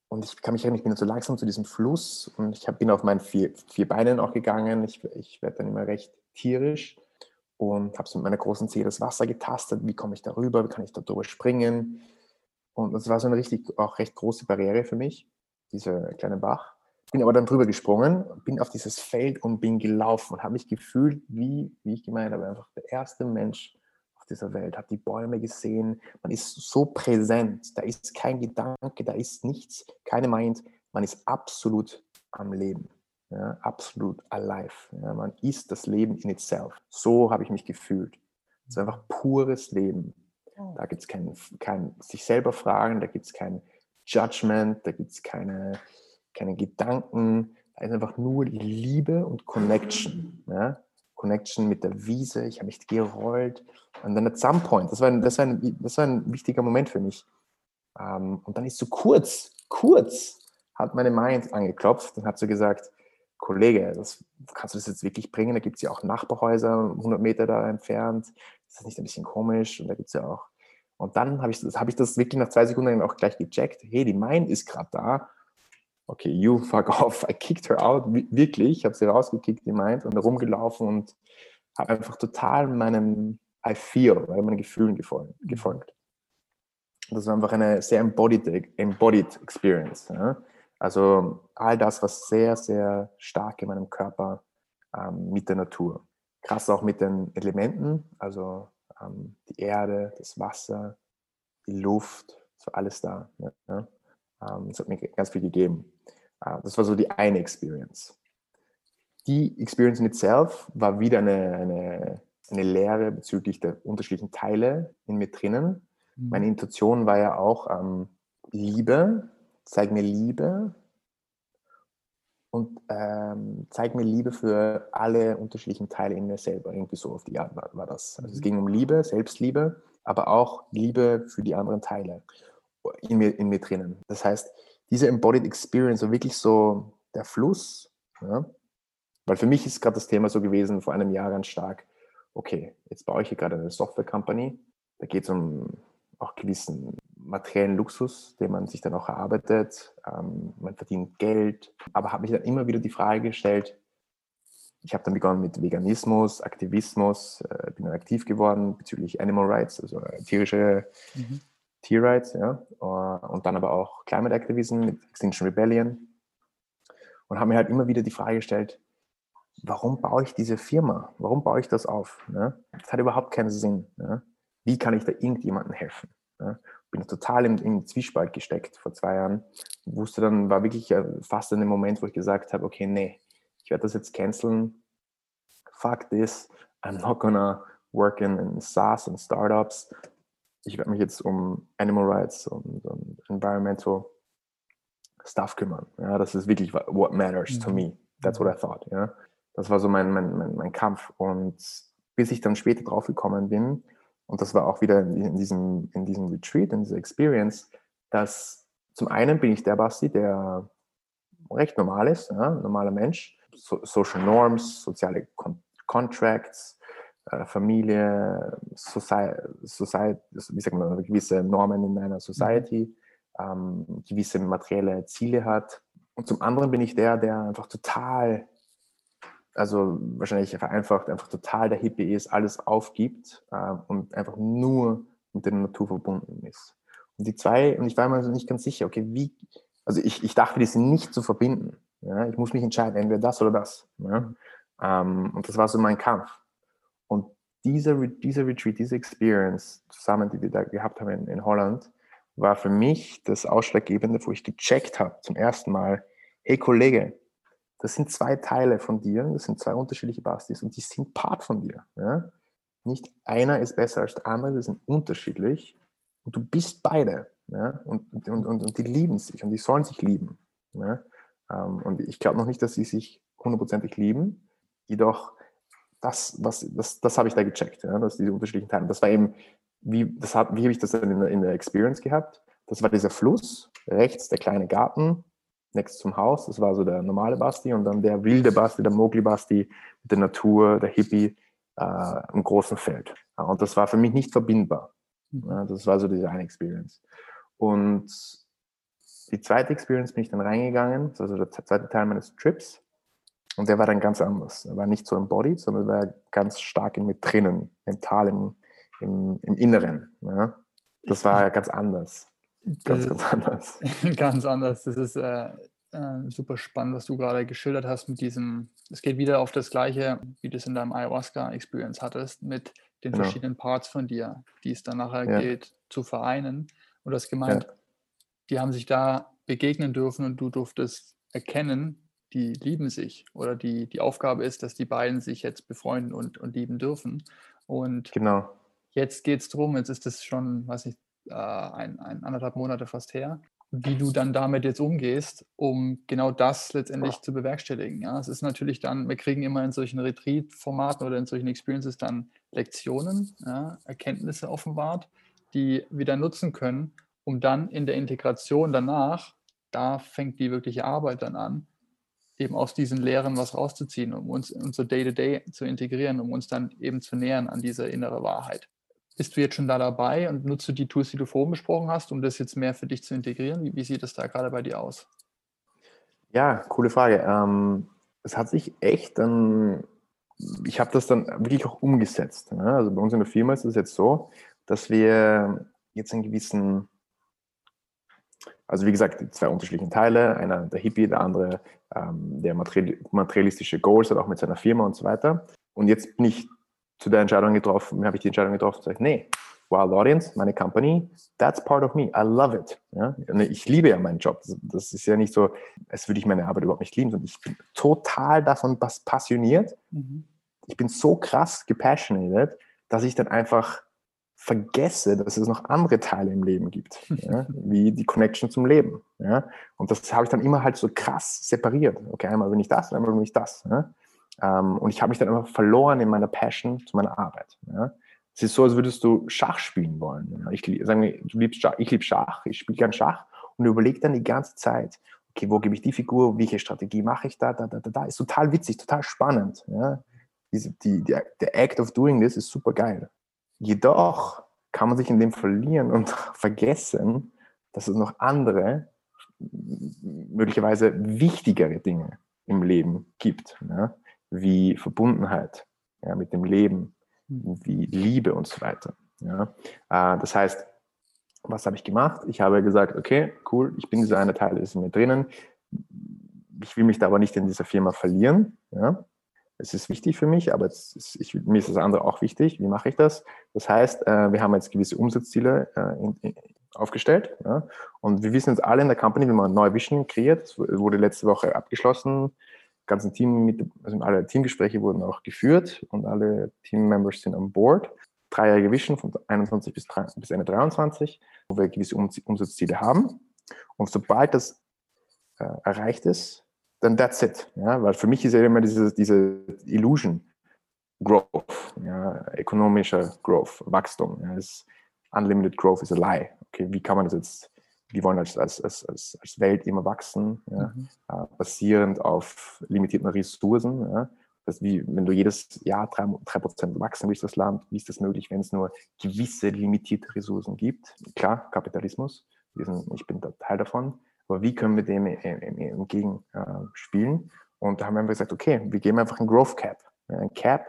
Und ich kann mich erinnern, ich bin so langsam zu diesem Fluss und ich hab, bin auf meinen vier, vier Beinen auch gegangen. Ich, ich werde dann immer recht tierisch und habe so mit meiner großen Zehe das Wasser getastet. Wie komme ich darüber? Wie kann ich da drüber springen? Und das war so eine richtig, auch recht große Barriere für mich, dieser kleine Bach. Bin aber dann drüber gesprungen, bin auf dieses Feld und bin gelaufen und habe mich gefühlt, wie, wie ich gemeint habe, einfach der erste Mensch auf dieser Welt, habe die Bäume gesehen, man ist so präsent, da ist kein Gedanke, da ist nichts, keine Mind, man ist absolut am Leben, ja, absolut alive. Ja, man ist das Leben in itself. So habe ich mich gefühlt. Es ist einfach pures Leben. Da gibt es kein, kein sich selber fragen, da gibt es kein Judgment, da gibt es keine keine Gedanken, da ist einfach nur Liebe und Connection. [CLEARS THROAT] Ja? Connection mit der Wiese, ich habe mich gerollt. Und dann at some point, das war ein, das war ein, das war ein wichtiger Moment für mich. Ähm, und dann ist so kurz, kurz, hat meine Mind angeklopft und hat so gesagt, Kollege, das, kannst du das jetzt wirklich bringen? Da gibt es ja auch Nachbarhäuser, 100 Meter da entfernt. Ist das nicht ein bisschen komisch? Und da gibt es ja auch. Und dann habe ich, hab ich das wirklich nach zwei Sekunden auch gleich gecheckt. Hey, die Mind ist gerade da okay, you [LAUGHS] fuck off, I kicked her out, wirklich, ich habe sie rausgekickt, die meint, und rumgelaufen und habe einfach total meinem I feel, meinen Gefühlen mhm. gefolgt. Das war einfach eine sehr embodied, embodied Experience. Ja? Also all das, was sehr, sehr stark in meinem Körper ähm, mit der Natur. Krass auch mit den Elementen, also ähm, die Erde, das Wasser, die Luft, so alles da. Ja? Ähm, das hat mir ganz viel gegeben. Ah, das war so die eine Experience. Die Experience in itself war wieder eine, eine, eine Lehre bezüglich der unterschiedlichen Teile in mir drinnen. Mhm. Meine Intuition war ja auch ähm, Liebe, zeig mir Liebe und ähm, zeig mir Liebe für alle unterschiedlichen Teile in mir selber. Irgendwie so auf die Art war, war das. Also es mhm. ging um Liebe, Selbstliebe, aber auch Liebe für die anderen Teile in mir, in mir drinnen. Das heißt, diese Embodied Experience war wirklich so der Fluss, ja? weil für mich ist gerade das Thema so gewesen, vor einem Jahr ganz stark, okay, jetzt baue ich hier gerade eine Software-Company, da geht es um auch gewissen materiellen Luxus, den man sich dann auch erarbeitet, ähm, man verdient Geld, aber habe mich dann immer wieder die Frage gestellt, ich habe dann begonnen mit Veganismus, Aktivismus, äh, bin dann aktiv geworden bezüglich Animal Rights, also äh, tierische mhm. Tierrights, ja, uh, und dann aber auch Climate Activism mit Extinction Rebellion und habe mir halt immer wieder die Frage gestellt, warum baue ich diese Firma? Warum baue ich das auf? Ne? Das hat überhaupt keinen Sinn. Ne? Wie kann ich da irgendjemandem helfen? Ne? Bin total im, im, Zwiespalt gesteckt vor zwei Jahren. Wusste dann, war wirklich äh, fast in dem Moment, wo ich gesagt habe, okay, nee, ich werde das jetzt canceln. Fuck this. I'm not gonna work in, in SaaS und Startups. Ich werde mich jetzt um Animal Rights und, und Environmental Stuff kümmern. Ja, das ist wirklich what matters mhm. to me. That's what I thought. Ja. Das war so mein, mein, mein, mein Kampf. Und bis ich dann später drauf gekommen bin, und das war auch wieder in diesem, in diesem Retreat, in dieser Experience, dass zum einen bin ich der Basti, der recht normal ist, ja, normaler Mensch, so, Social Norms, soziale Con Contracts, äh, Familie, Society, Society, wie sagt man, gewisse Normen in einer Society, ähm, gewisse materielle Ziele hat. Und zum anderen bin ich der, der einfach total, also wahrscheinlich vereinfacht, einfach total der Hippie ist, alles aufgibt äh, und einfach nur mit der Natur verbunden ist. Und die zwei, und ich war mir nicht ganz sicher, okay, wie, also ich, ich dachte, die sind nicht zu verbinden. Ja? Ich muss mich entscheiden, entweder das oder das. Ja? Ähm, und das war so mein Kampf. Und dieser, dieser Retreat, diese Experience zusammen, die wir da gehabt haben in, in Holland, war für mich das Ausschlaggebende, wo ich gecheckt habe zum ersten Mal, hey Kollege, das sind zwei Teile von dir, das sind zwei unterschiedliche Bastis und die sind Part von dir. Ja? Nicht einer ist besser als der andere, die sind unterschiedlich und du bist beide. Ja? Und, und, und, und die lieben sich und die sollen sich lieben. Ja? Ähm, und ich glaube noch nicht, dass sie sich hundertprozentig lieben. Jedoch, das, was, das, das habe ich da gecheckt, ja, dass diese unterschiedlichen Teile. Das war eben, wie, das hab, wie habe ich das dann in in der Experience gehabt? Das war dieser Fluss, rechts der kleine Garten, next zum Haus, das war so der normale Basti und dann der wilde Basti, der Mogli-Basti mit der Natur, der Hippie äh, im großen Feld. Und das war für mich nicht verbindbar. Ja, das war so diese eine Experience. Und die zweite Experience bin ich dann reingegangen, also der zweite Teil meines Trips. Und der war dann ganz anders. Er war nicht so embodied, sondern war ganz stark in mir drinnen, mental im, im, im Inneren. Ja. Das war ganz anders. Ganz, ganz anders. [LAUGHS] ganz anders. Das ist äh, äh, super spannend, was du gerade geschildert hast mit diesem, es geht wieder auf das Gleiche, wie du es in deinem Ayahuasca-Experience hattest, mit den genau. verschiedenen Parts von dir, die es dann nachher ja. geht, zu vereinen. Und du hast gemeint, ja die haben sich da begegnen dürfen und du durftest erkennen, die lieben sich oder die, die Aufgabe ist, dass die beiden sich jetzt befreunden und, und lieben dürfen. Und genau. jetzt geht es darum, jetzt ist es schon, weiß ich, äh, ein, ein, anderthalb Monate fast her, wie du dann damit jetzt umgehst, um genau das letztendlich zu bewerkstelligen. Ja, es ist natürlich dann, wir kriegen immer in solchen Retreat-Formaten oder in solchen Experiences dann Lektionen, ja, Erkenntnisse offenbart, die wir dann nutzen können, um dann in der Integration danach, da fängt die wirkliche Arbeit dann an, eben aus diesen Lehren was rauszuziehen, um uns unser Day-to-Day -Day zu integrieren, um uns dann eben zu nähern an dieser innere Wahrheit. Bist du jetzt schon da dabei und nutzt die Tools, die du vorhin besprochen hast, um das jetzt mehr für dich zu integrieren? Wie, sieht das da gerade bei dir aus? Ja, coole Frage. Ähm, es hat sich echt dann, ich habe das dann wirklich auch umgesetzt. Ne? Also bei uns in der Firma ist es jetzt so, dass wir jetzt einen gewissen also wie gesagt, zwei unterschiedlichen Teile, einer der Hippie, der andere ähm, der materialistische Goals hat, auch mit seiner Firma und so weiter. Und jetzt bin ich zu der Entscheidung getroffen, habe ich die Entscheidung getroffen, zu sagen, nee, Wild Audience, meine Company, that's part of me. I love it. Ja? Ich liebe ja meinen Job. Das, das, ist ja nicht so, als würde ich meine Arbeit überhaupt nicht lieben, sondern ich bin total davon passioniert. Mhm. Ich bin so krass gepassionated, dass ich dann einfach vergesse, dass es noch andere Teile im Leben gibt, [LAUGHS] ja, wie die Connection zum Leben. Ja. Und das habe ich dann immer halt so krass separiert. Okay, einmal bin ich das, einmal bin ich das. Ja. Ähm, und ich habe mich dann immer verloren in meiner Passion zu meiner Arbeit. Ja. Es ist so, als würdest du Schach spielen wollen. Ich, sagen du liebst Schach, ich liebe Schach, ich spiele gern Schach und überlege dann die ganze Zeit, okay, wo gebe ich die Figur, welche Strategie mache ich da, da, da, da, da. Ist total witzig, total spannend. Ja? Die, die, die, der Act of doing this ist super geil. Jedoch kann man sich in dem verlieren und [LAUGHS] vergessen, dass es noch andere, möglicherweise wichtigere Dinge im Leben gibt, ja? Wie Verbundenheit ja, mit dem Leben, hm. wie Liebe und so weiter. Ja? Äh, das heißt, was habe ich gemacht? Ich habe gesagt, okay, cool, ich bin dieser eine Teil, ist in mir drinnen. Ich will mich da aber nicht in dieser Firma verlieren. Ja? Es ist wichtig für mich, aber ist, ich, mir ist das andere auch wichtig. Wie mache ich das? Das heißt, äh, wir haben jetzt gewisse Umsatzziele äh, aufgestellt. Ja? Und wir wissen jetzt alle in der Company, wenn man neue Vision kreiert, wurde letzte Woche abgeschlossen, ganzen Team also alle Teamgespräche wurden auch geführt und alle Teammembers sind on board dreijährige Vision von 21 bis, 3, bis Ende 23, wo wir gewisse Umsatzziele haben. Und sobald das äh, erreicht ist, dann that's it. Ja? Weil für mich ist ja immer diese, diese Illusion Growth, ja? ökonomischer Growth, Wachstum. Ja? Unlimited Growth is a lie. Okay, wie kann man das jetzt, wir wollen als, als, als, als Welt immer wachsen, ja? mhm. äh, basierend auf limitierten Ressourcen. Ja? dass wie, wenn du jedes Jahr drei, drei Prozent wachsen willst, das Land, wie ist das möglich, wenn es nur gewisse limitierte Ressourcen gibt? Klar, Kapitalismus, sind, ich bin da Teil davon, aber wie können wir dem entgegenspielen? Und da haben wir einfach gesagt, okay, wir geben einfach ein Growth Cap. Ein Cap,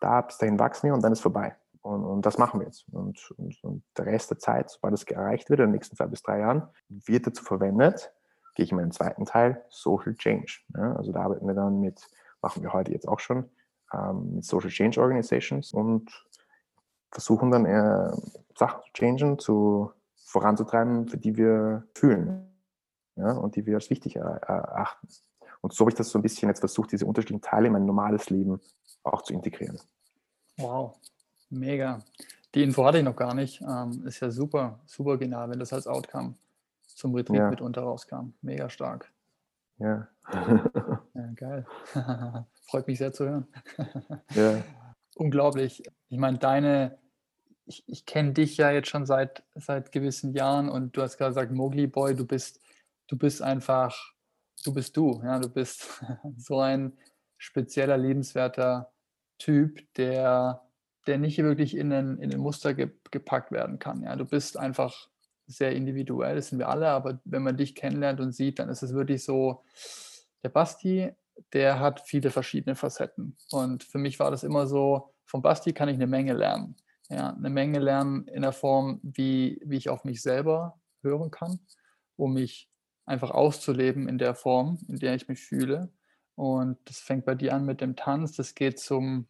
da bis dahin wachsen wir und dann ist vorbei. Und, und das machen wir jetzt. Und, und, und, der Rest der Zeit, sobald es erreicht wird, in den nächsten zwei bis drei Jahren, wird dazu verwendet, gehe ich in meinen zweiten Teil, Social Change. Ja, also da arbeiten wir dann mit machen wir heute jetzt auch schon ähm, mit Social Change Organizations und versuchen dann eher Sachen zu changen, zu voranzutreiben, für die wir fühlen ja, und die wir als wichtig erachten. Und so habe ich das so ein bisschen jetzt versucht, diese unterschiedlichen Teile in mein normales Leben auch zu integrieren. Wow, mega. Die Info hatte ich noch gar nicht. Ähm, ist ja super, super genial, wenn das als Outcome zum Retreat ja. mitunter rauskam. Mega stark. Ja. [LAUGHS] ja geil. [LAUGHS] Freut mich sehr zu hören. ja. [LAUGHS] Unglaublich. Ich meine, deine, ich, ich kenne dich ja jetzt schon seit, seit gewissen Jahren und du hast gerade gesagt, Mowgli Boy, du bist, du bist einfach, du bist du. Ja, du bist so ein spezieller, lebenswerter Typ, der, der nicht wirklich in ein, in ein Muster ge, gepackt werden kann. Ja, du bist einfach sehr individuell, das sind wir alle, aber wenn man dich kennenlernt und sieht, dann ist es wirklich so, der Basti, der hat viele verschiedene Facetten. Und für mich war das immer so, vom Basti kann ich eine Menge lernen. Ja, eine Menge lernen in der Form, wie, wie ich auf mich selber hören kann, um mich einfach auszuleben in der Form, in der ich mich fühle. Und das fängt bei dir an mit dem Tanz, das geht zum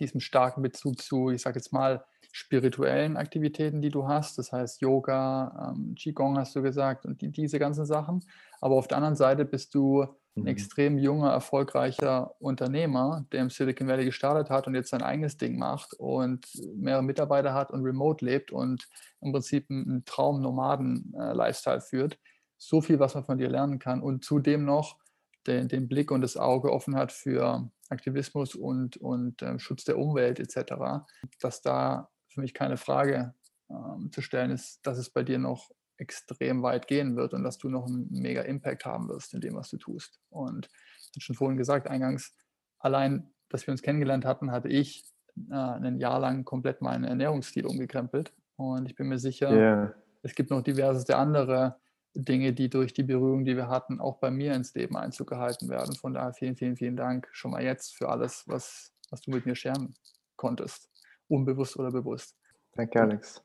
diesem starken Bezug zu, ich sage jetzt mal, spirituellen Aktivitäten, die du hast, das heißt Yoga, ähm, Qigong hast du gesagt und die, diese ganzen Sachen. Aber auf der anderen Seite bist du ein mhm. extrem junger, erfolgreicher Unternehmer, der im Silicon Valley gestartet hat und jetzt sein eigenes Ding macht und mehrere Mitarbeiter hat und remote lebt und im Prinzip einen Traum-Nomaden-Lifestyle führt. So viel, was man von dir lernen kann und zudem noch den, den Blick und das Auge offen hat für Aktivismus und, und äh, Schutz der Umwelt etc., dass da für mich keine Frage ähm, zu stellen ist, dass es bei dir noch extrem weit gehen wird und dass du noch einen mega Impact haben wirst in dem, was du tust. Und ich habe schon vorhin gesagt, eingangs, allein, dass wir uns kennengelernt hatten, hatte ich äh, ein Jahr lang komplett meinen Ernährungsstil umgekrempelt. Und ich bin mir sicher, yeah. es gibt noch diverse andere Dinge, die durch die Berührung, die wir hatten, auch bei mir ins Leben Einzug gehalten werden. Von daher vielen, vielen, vielen Dank schon mal jetzt für alles, was, was du mit mir scheren konntest unbewusst oder bewusst. Danke, Alex.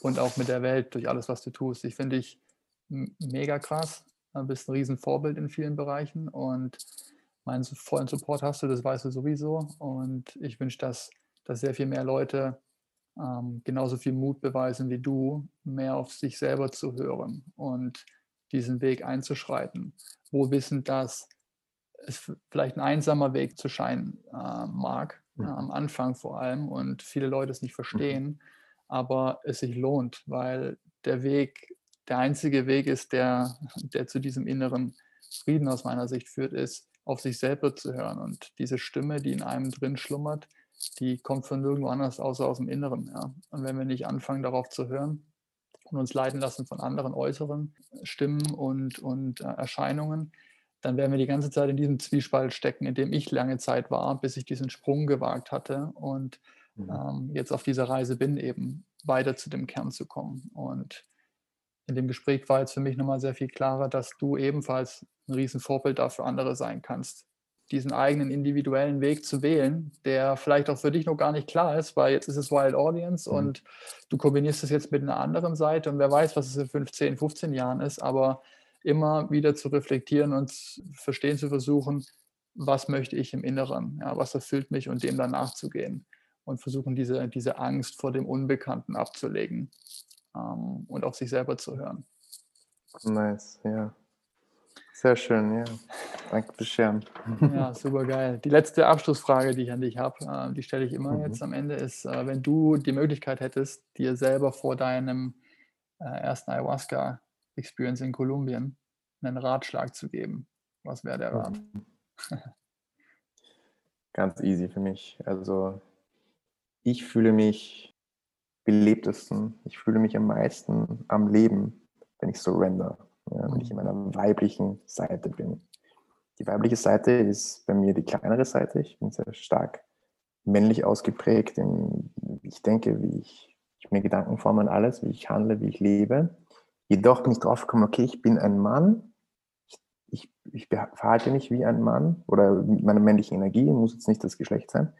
Und auch mit der Welt durch alles, was du tust. Ich finde dich mega krass. Du bist ein Riesenvorbild in vielen Bereichen und meinen vollen Support hast du, das weißt du sowieso. Und ich wünsche, dass, dass sehr viel mehr Leute ähm, genauso viel Mut beweisen wie du, mehr auf sich selber zu hören und diesen Weg einzuschreiten. Wo wissen, dass es vielleicht ein einsamer Weg zu scheinen äh, mag, ja, am Anfang vor allem und viele Leute es nicht mhm. verstehen, mhm. aber es sich lohnt, weil der Weg, der einzige Weg ist, der, der zu diesem inneren Frieden aus meiner Sicht führt, ist, auf sich selber zu hören und diese Stimme, die in einem drin schlummert, die kommt von nirgendwo anders außer aus dem Inneren. Ja. Und wenn wir nicht anfangen, darauf zu hören und uns leiten lassen von anderen äußeren Stimmen und, und äh, Erscheinungen, dann werden wir die ganze Zeit in diesem Zwiespalt stecken, in dem ich lange Zeit war, bis ich diesen Sprung gewagt hatte und mhm. ähm, jetzt auf dieser Reise bin, eben weiter zu dem Kern zu kommen. Und in dem Gespräch war jetzt für mich nochmal sehr viel klarer, dass du ebenfalls ein Riesenvorbild dafür andere sein kannst, diesen eigenen individuellen Weg zu wählen, der vielleicht auch für dich noch gar nicht klar ist, weil jetzt ist es Wild Audience mhm. und du kombinierst es jetzt mit einer anderen Seite und wer weiß, was es in 15, 15 Jahren ist, aber immer wieder zu reflektieren und verstehen zu versuchen, was möchte ich im Inneren, ja, was erfüllt mich und dem dann nachzugehen und versuchen, diese, diese Angst vor dem Unbekannten abzulegen ähm, und auf sich selber zu hören. Nice, ja. Sehr schön, ja. Danke fürs Scheren. Ja, super geil. Die letzte Abschlussfrage, die ich an dich habe, äh, die stelle ich immer mhm. jetzt am Ende, ist, äh, wenn du die Möglichkeit hättest, dir selber vor deinem äh, ersten Ayahuasca Experience in Kolumbien einen Ratschlag zu geben. Was wäre der Rat? Ganz easy für mich. Also ich fühle mich belebtesten, ich fühle mich am meisten am Leben, wenn ich surrender, ja, wenn ich in meiner weiblichen Seite bin. Die weibliche Seite ist bei mir die kleinere Seite. Ich bin sehr stark männlich ausgeprägt, in, wie ich denke, wie ich, ich mir Gedanken forme an alles, wie ich handle, wie ich lebe. Jedoch bin ich drauf gekommen, okay, ich bin ein Mann, ich, ich, ich verhalte mich wie ein Mann oder mit meiner männlichen Energie, muss jetzt nicht das Geschlecht sein.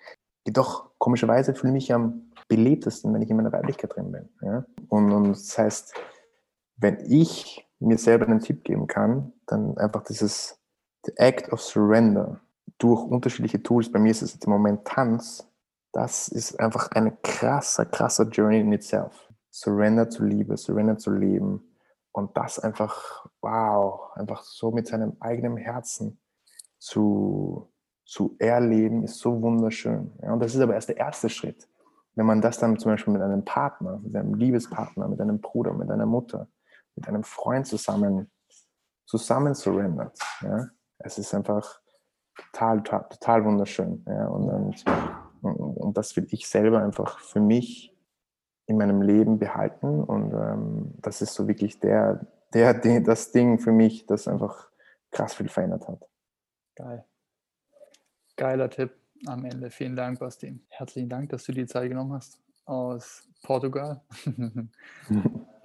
Jedoch, komischerweise, fühle ich mich am belebtesten, wenn ich in meiner Weiblichkeit drin bin. Ja? Und, und das heißt, wenn ich mir selber einen Tipp geben kann, dann einfach dieses the Act of Surrender durch unterschiedliche Tools. Bei mir ist es im Moment Tanz. Das ist einfach eine krasser, krasser Journey in itself. Surrender zu Liebe, Surrender zu Leben, und das einfach, wow, einfach so mit seinem eigenen Herzen zu, zu erleben, ist so wunderschön. Ja, und das ist aber erst der erste Schritt. Wenn man das dann zum Beispiel mit einem Partner, mit einem Liebespartner, mit einem Bruder, mit einer Mutter, mit einem Freund zusammen, zusammen surrendert, ja, es ist einfach total, total, wunderschön. Ja, und, und, und das will ich selber einfach für mich in meinem Leben behalten. Und ähm, das ist so wirklich der, der, das Ding für mich, das einfach krass viel verändert hat. Geil. Geiler Tipp am Ende. Vielen Dank, Basti. Herzlichen Dank, dass du die Zeit genommen hast aus Portugal. [LAUGHS]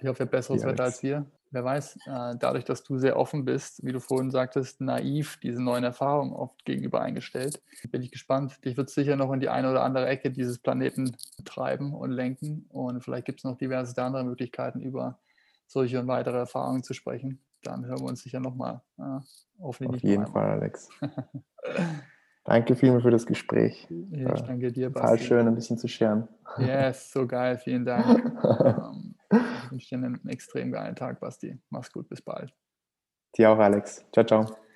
ich hoffe, besseres Wetter als wir wer weiß, äh, dadurch, dass du sehr offen bist, wie du vorhin sagtest, naiv diese neuen Erfahrungen oft gegenüber eingestellt, bin ich gespannt. Dich wird sicher noch in die eine oder andere Ecke dieses Planeten treiben und lenken. Und vielleicht gibt es noch diverse andere Möglichkeiten, über solche und weitere Erfahrungen zu sprechen. Dann hören wir uns sicher nochmal. Äh, Auf jeden Fall, Alex. [LAUGHS] Danke vielmals für das Gespräch. Ja, ich danke dir, Basti. Total schön, ein bisschen zu scheren. Yes, so geil. Vielen Dank. [LAUGHS] ähm, ich wünsche dir einen extrem geilen Tag, Basti. Mach's gut, bis bald. Dir auch, Alex. Ciao, ciao.